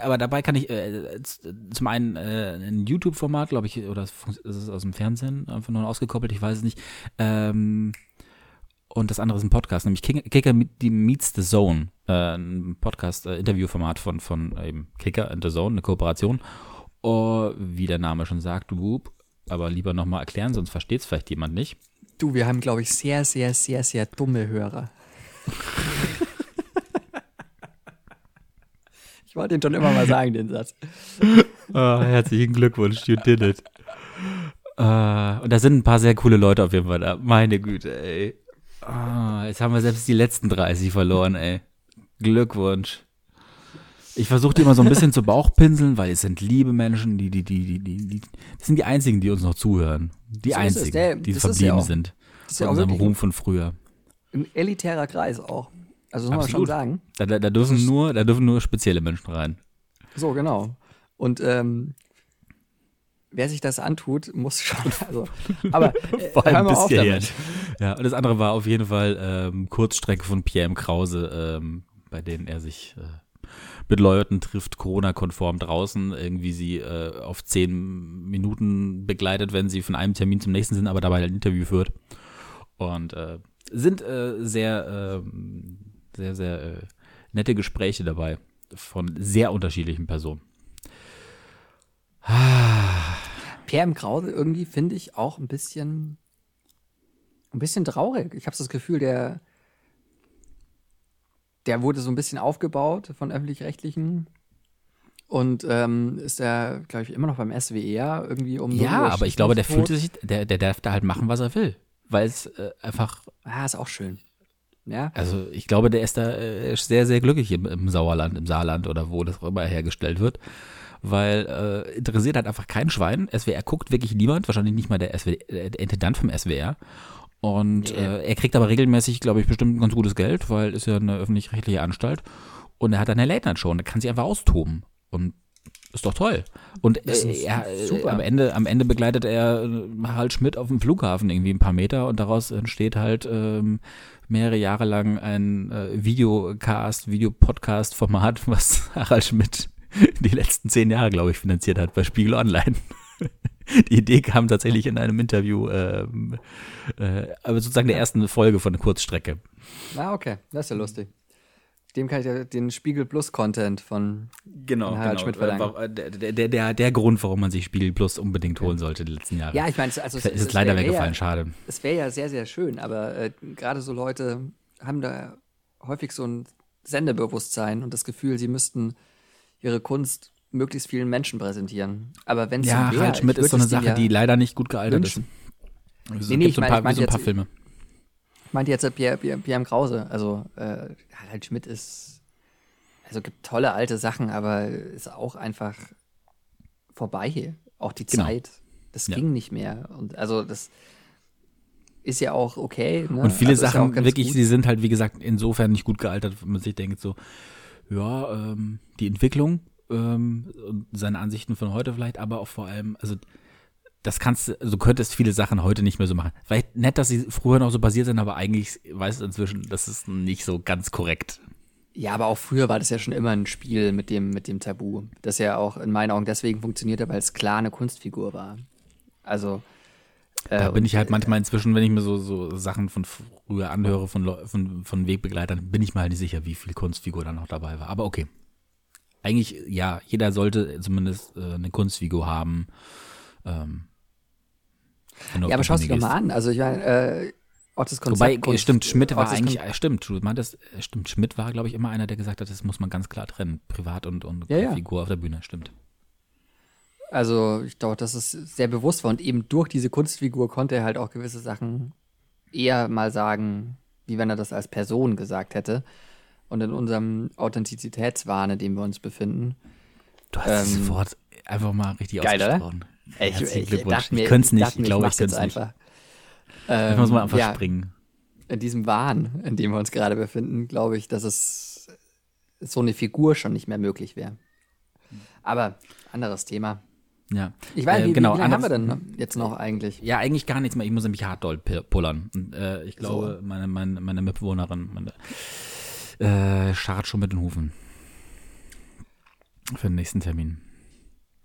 Aber dabei kann ich äh, zum einen äh, ein YouTube-Format, glaube ich, oder ist es aus dem Fernsehen einfach nur ausgekoppelt, ich weiß es nicht. Ähm, und das andere ist ein Podcast, nämlich Kicker Meets the Zone, äh, ein Podcast-Interviewformat äh, von, von eben Kicker and the Zone, eine Kooperation. Oh, wie der Name schon sagt, whoop, aber lieber nochmal erklären, sonst versteht es vielleicht jemand nicht. Du, wir haben, glaube ich, sehr, sehr, sehr, sehr dumme Hörer. (laughs) ich wollte ihn schon immer mal sagen, den Satz. Oh, herzlichen Glückwunsch, you did it. Uh, und da sind ein paar sehr coole Leute auf jeden Fall da. Meine Güte, ey. Oh, jetzt haben wir selbst die letzten 30 verloren, ey. Glückwunsch. Ich versuche die immer so ein bisschen zu Bauchpinseln, weil es sind liebe Menschen, die, die, die, die, die, die, das sind die einzigen, die uns noch zuhören. Die so einzigen, der, die verblieben ja sind. Das ist ja unserem Ruhm von früher. Ein elitärer Kreis auch. Also das muss man schon sagen. Da, da, da dürfen nur, da dürfen nur spezielle Menschen rein. So, genau. Und ähm, wer sich das antut, muss schon. (laughs) Also, aber (laughs) äh, Vor allem bis hierher. Ja, und das andere war auf jeden Fall ähm, Kurzstrecke von Pierre M. Krause, ähm, bei denen er sich äh, mit Leuten trifft, Corona-konform draußen, irgendwie sie äh, auf zehn Minuten begleitet, wenn sie von einem Termin zum nächsten sind, aber dabei ein Interview führt. Und äh, sind äh, sehr, äh, sehr, sehr äh, nette Gespräche dabei von sehr unterschiedlichen Personen. Im Krause irgendwie finde ich auch ein bisschen, ein bisschen traurig. Ich habe das Gefühl, der, der wurde so ein bisschen aufgebaut von öffentlich-rechtlichen und ähm, ist er, glaube ich, immer noch beim SWR irgendwie um. Ja, aber ich glaube, der fühlt sich, der, der darf da halt machen, was er will. Weil es äh, einfach. Ah, ist auch schön. Ja. Also ich glaube, der ist da äh, sehr, sehr glücklich im, im Sauerland, im Saarland oder wo das auch immer hergestellt wird. Weil äh, interessiert halt einfach kein Schwein. SWR guckt wirklich niemand, wahrscheinlich nicht mal der, SWR, der Intendant vom SWR. Und äh, er kriegt aber regelmäßig, glaube ich, bestimmt ganz gutes Geld, weil ist ja eine öffentlich-rechtliche Anstalt. Und er hat eine Late-Night-Show und er kann sich einfach austoben. Und Ist doch toll. Und äh, er, äh, am, Ende, am Ende begleitet er äh, Harald Schmidt auf dem Flughafen irgendwie ein paar Meter und daraus entsteht halt ähm, mehrere Jahre lang ein äh, Videocast, Videopodcast-Format, (laughs) was Harald Schmidt (laughs) die letzten zehn Jahre, glaube ich, finanziert hat bei Spiegel Online. (laughs) Die Idee kam tatsächlich in einem Interview, ähm, äh, aber sozusagen der ersten Folge von der Kurzstrecke. Ah, okay. Das ist ja lustig. Dem kann ich ja den Spiegel Plus Content von Genau, Harald Schmidt verdanken. War- Der, der, der, der Grund, warum man sich Spiegel Plus unbedingt holen sollte die letzten Jahre. Ja, ich meine, es- also ist es leider weggefallen, Ja, schade. es wäre ja sehr, sehr schön, aber äh, gerade so Leute haben da häufig so ein Sendebewusstsein und das Gefühl, sie müssten ihre Kunst möglichst vielen Menschen präsentieren. Aber wenn es Ja, so wär, Harald Schmidt ist so eine Sache, die ja, leider nicht gut gealtert wünschen. ist. Es Nee, nee, ich so ein meine- paar, ich meine so ein paar jetzt- Filme. Ich meinte jetzt Pierre, Pierre, Pierre. Krause. Also äh, Harald Schmidt ist, also gibt tolle alte Sachen, aber ist auch einfach vorbei. Auch die Genau. Zeit. Das Ja. ging nicht mehr. Und also das ist ja auch okay. Ne? Und viele also ja Sachen, ganz wirklich, gut. sie sind halt, wie gesagt, insofern nicht gut gealtert, wenn man sich denkt, so, ja, ähm, die Entwicklung, ähm, seine Ansichten von heute vielleicht, aber auch vor allem, also das kannst du, also du könntest viele Sachen heute nicht mehr so machen. Vielleicht nett, dass sie früher noch so basiert sind, aber eigentlich weißt du inzwischen, das ist nicht so ganz korrekt. Ja, aber auch früher war das ja schon immer ein Spiel mit dem, mit dem Tabu. Das ja auch in meinen Augen deswegen funktionierte, weil es klar eine Kunstfigur war. Also. Da äh, bin ich halt äh, manchmal inzwischen, wenn ich mir so, so Sachen von früher anhöre, von, von, von Wegbegleitern, bin ich mir halt nicht sicher, wie viel Kunstfigur da noch dabei war. Aber okay. Eigentlich, ja, jeder sollte zumindest äh, eine Kunstfigur haben. Ähm, Ja, aber schau es dir mal gehst. an. Also ich meine, äh, das Konzept. Wobei, Kunst- stimmt, Schmidt war das eigentlich, Kon- äh, stimmt, du meintest, äh, stimmt, Schmidt war, glaube ich, immer einer, der gesagt hat, das muss man ganz klar trennen, privat und, und Ja, ja. Figur auf der Bühne, stimmt. Also ich glaube, dass es sehr bewusst war und eben durch diese Kunstfigur konnte er halt auch gewisse Sachen eher mal sagen, wie wenn er das als Person gesagt hätte. Und in unserem Authentizitätswahn, in dem wir uns befinden, Du hast Ähm, das Wort einfach mal richtig geil, oder? ausgesprochen. ich, Herzlichen ich, Glückwunsch. dachte mir, ich könnte es nicht, ich glaube, ich könnte es nicht. einfach. Ich muss mal einfach ja, springen. in diesem Wahn, in dem wir uns gerade befinden, glaube ich, dass es so eine Figur schon nicht mehr möglich wäre. Aber anderes Thema. Ja. Ich weiß, Äh, wie, genau, wie lange haben wir denn jetzt noch eigentlich? Ja, eigentlich gar nichts mehr. Ich muss nämlich hart doll pullern. Und, äh, ich glaube, So. meine, meine, meine Mitbewohnerin meine, äh, scharrt schon mit den Hufen. Für den nächsten Termin.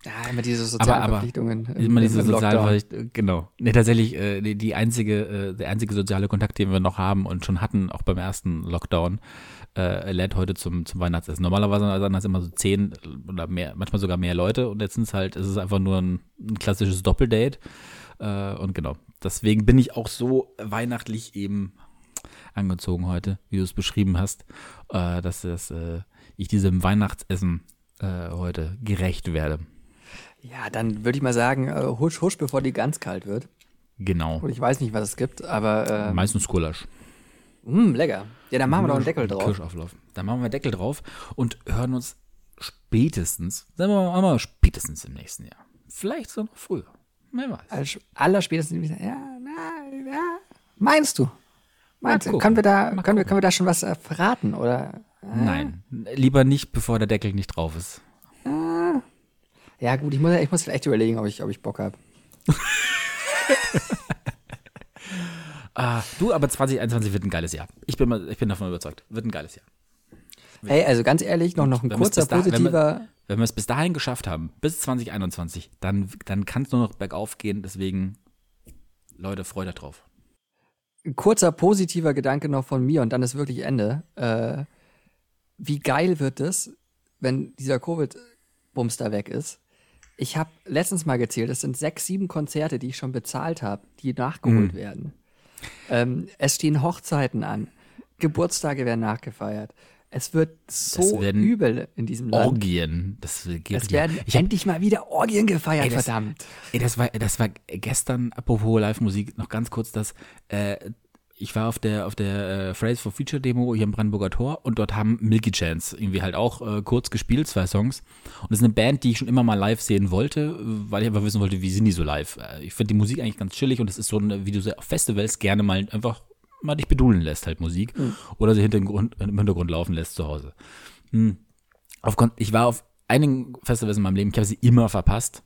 Ja, immer diese sozialen Aber- aber Verpflichtungen. im- Immer diese im Lockdown. soziale, genau. Nee, tatsächlich, äh, die, die einzige, äh, der einzige soziale Kontakt, den wir noch haben und schon hatten, auch beim ersten Lockdown, äh, lädt heute zum, zum Weihnachtsessen. Normalerweise sind das immer so zehn oder mehr, manchmal sogar mehr Leute und jetzt sind es halt, es ist einfach nur ein, ein klassisches Doppeldate. Äh, und genau. Deswegen bin ich auch so weihnachtlich eben angezogen heute, wie du es beschrieben hast, äh, dass das, äh, ich diesem Weihnachtsessen äh, heute gerecht werde. Ja, dann würde ich mal sagen, äh, husch, husch, bevor die ganz kalt wird. Genau. Und ich weiß nicht, was es gibt, aber Meistens Gulasch. Mh, lecker. Ja, dann machen wir doch einen Deckel drauf. Kirschauflauf. Dann machen wir Deckel drauf und hören uns spätestens, sagen wir mal, spätestens im nächsten Jahr. Vielleicht so noch früher. Wer weiß. Aller, aller spätestens. Ja, na, ja. Meinst du? Meinst du? Können wir da, Mal können wir, können wir da schon was äh, verraten oder? Nein, lieber nicht, bevor der Deckel nicht drauf ist. Ja, gut, ich muss, ich muss vielleicht überlegen, ob ich, ob ich Bock habe. (laughs) Ah, du, aber 2021 wird ein geiles Jahr. Ich bin, mal, ich bin davon überzeugt. Wird ein geiles Jahr. Hey, also ganz ehrlich, noch, noch ein kurzer da- wenn wir- positiver. Wenn wir es bis dahin geschafft haben, bis 2021, dann, dann kann es nur noch bergauf gehen. Deswegen, Leute, freut euch drauf. ein kurzer positiver Gedanke noch von mir und dann ist wirklich Ende. Äh, wie geil wird es, wenn dieser Covid-Bums da weg ist? Ich habe letztens mal gezählt, es sind sechs, sieben Konzerte, die ich schon bezahlt habe, die nachgeholt Mhm. werden. Ähm, es stehen Hochzeiten an, Geburtstage werden nachgefeiert. Es wird so werden übel in diesem Land. Orgien. Das geht Es werden ich hab, endlich mal wieder Orgien gefeiert, Ey, das- verdammt. Ey, das war, das war gestern, apropos Live-Musik, noch ganz kurz das, äh, ich war auf der, auf der äh, Phrase for Future Demo hier im Brandenburger Tor und dort haben Milky Chance irgendwie halt auch äh, kurz gespielt, zwei Songs. Und das ist eine Band, die ich schon immer mal live sehen wollte, weil ich einfach wissen wollte, wie sind die so live. Äh, ich finde die Musik eigentlich ganz chillig und es ist so eine, wie du sie auf Festivals gerne mal einfach mal dich bedudeln lässt, halt Musik. Oder sie hinter Grund, im Hintergrund laufen lässt zu Hause. Hm. Auf, ich war auf einigen Festivals in meinem Leben, ich habe sie immer verpasst,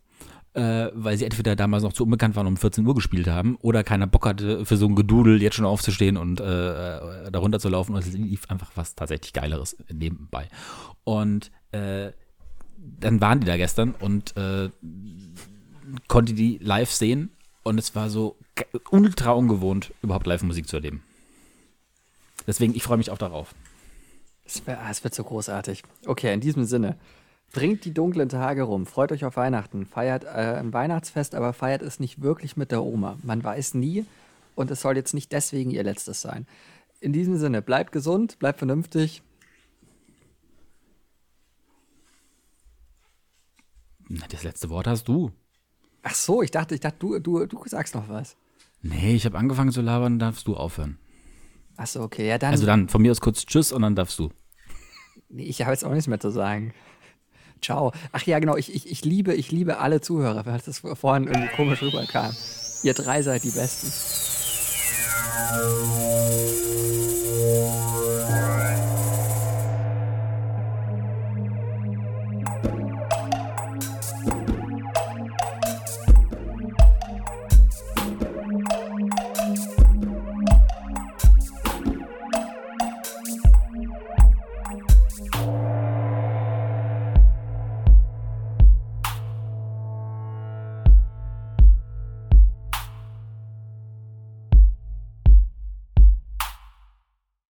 äh, weil sie entweder damals noch zu unbekannt waren und um 14 Uhr gespielt haben oder keiner Bock hatte, für so ein Gedudel jetzt schon aufzustehen und äh, äh, darunter zu laufen. Und es lief einfach was tatsächlich Geileres nebenbei. Und äh, dann waren die da gestern und äh, konnte die live sehen und es war so ultra ungewohnt, überhaupt Live-Musik zu erleben. Deswegen, ich freue mich auch darauf. Es, es wird so großartig. Okay, in diesem Sinne. Bringt die dunklen Tage rum, freut euch auf Weihnachten, feiert äh, ein Weihnachtsfest, aber feiert es nicht wirklich mit der Oma. Man weiß nie und es soll jetzt nicht deswegen ihr letztes sein. In diesem Sinne, bleibt gesund, bleibt vernünftig. Das letzte Wort hast du. Ach so, ich dachte, ich dachte, du, du, du sagst noch was. Nee, ich habe angefangen zu labern, darfst du aufhören. Ach so, okay, ja dann. Also dann von mir aus kurz Tschüss und dann darfst du. Nee, ich habe jetzt auch nichts mehr zu sagen. Ciao. Ach ja, genau, ich, ich, ich liebe, ich liebe alle Zuhörer, weil das vorhin irgendwie komisch rüberkam. Ihr drei seid die Besten.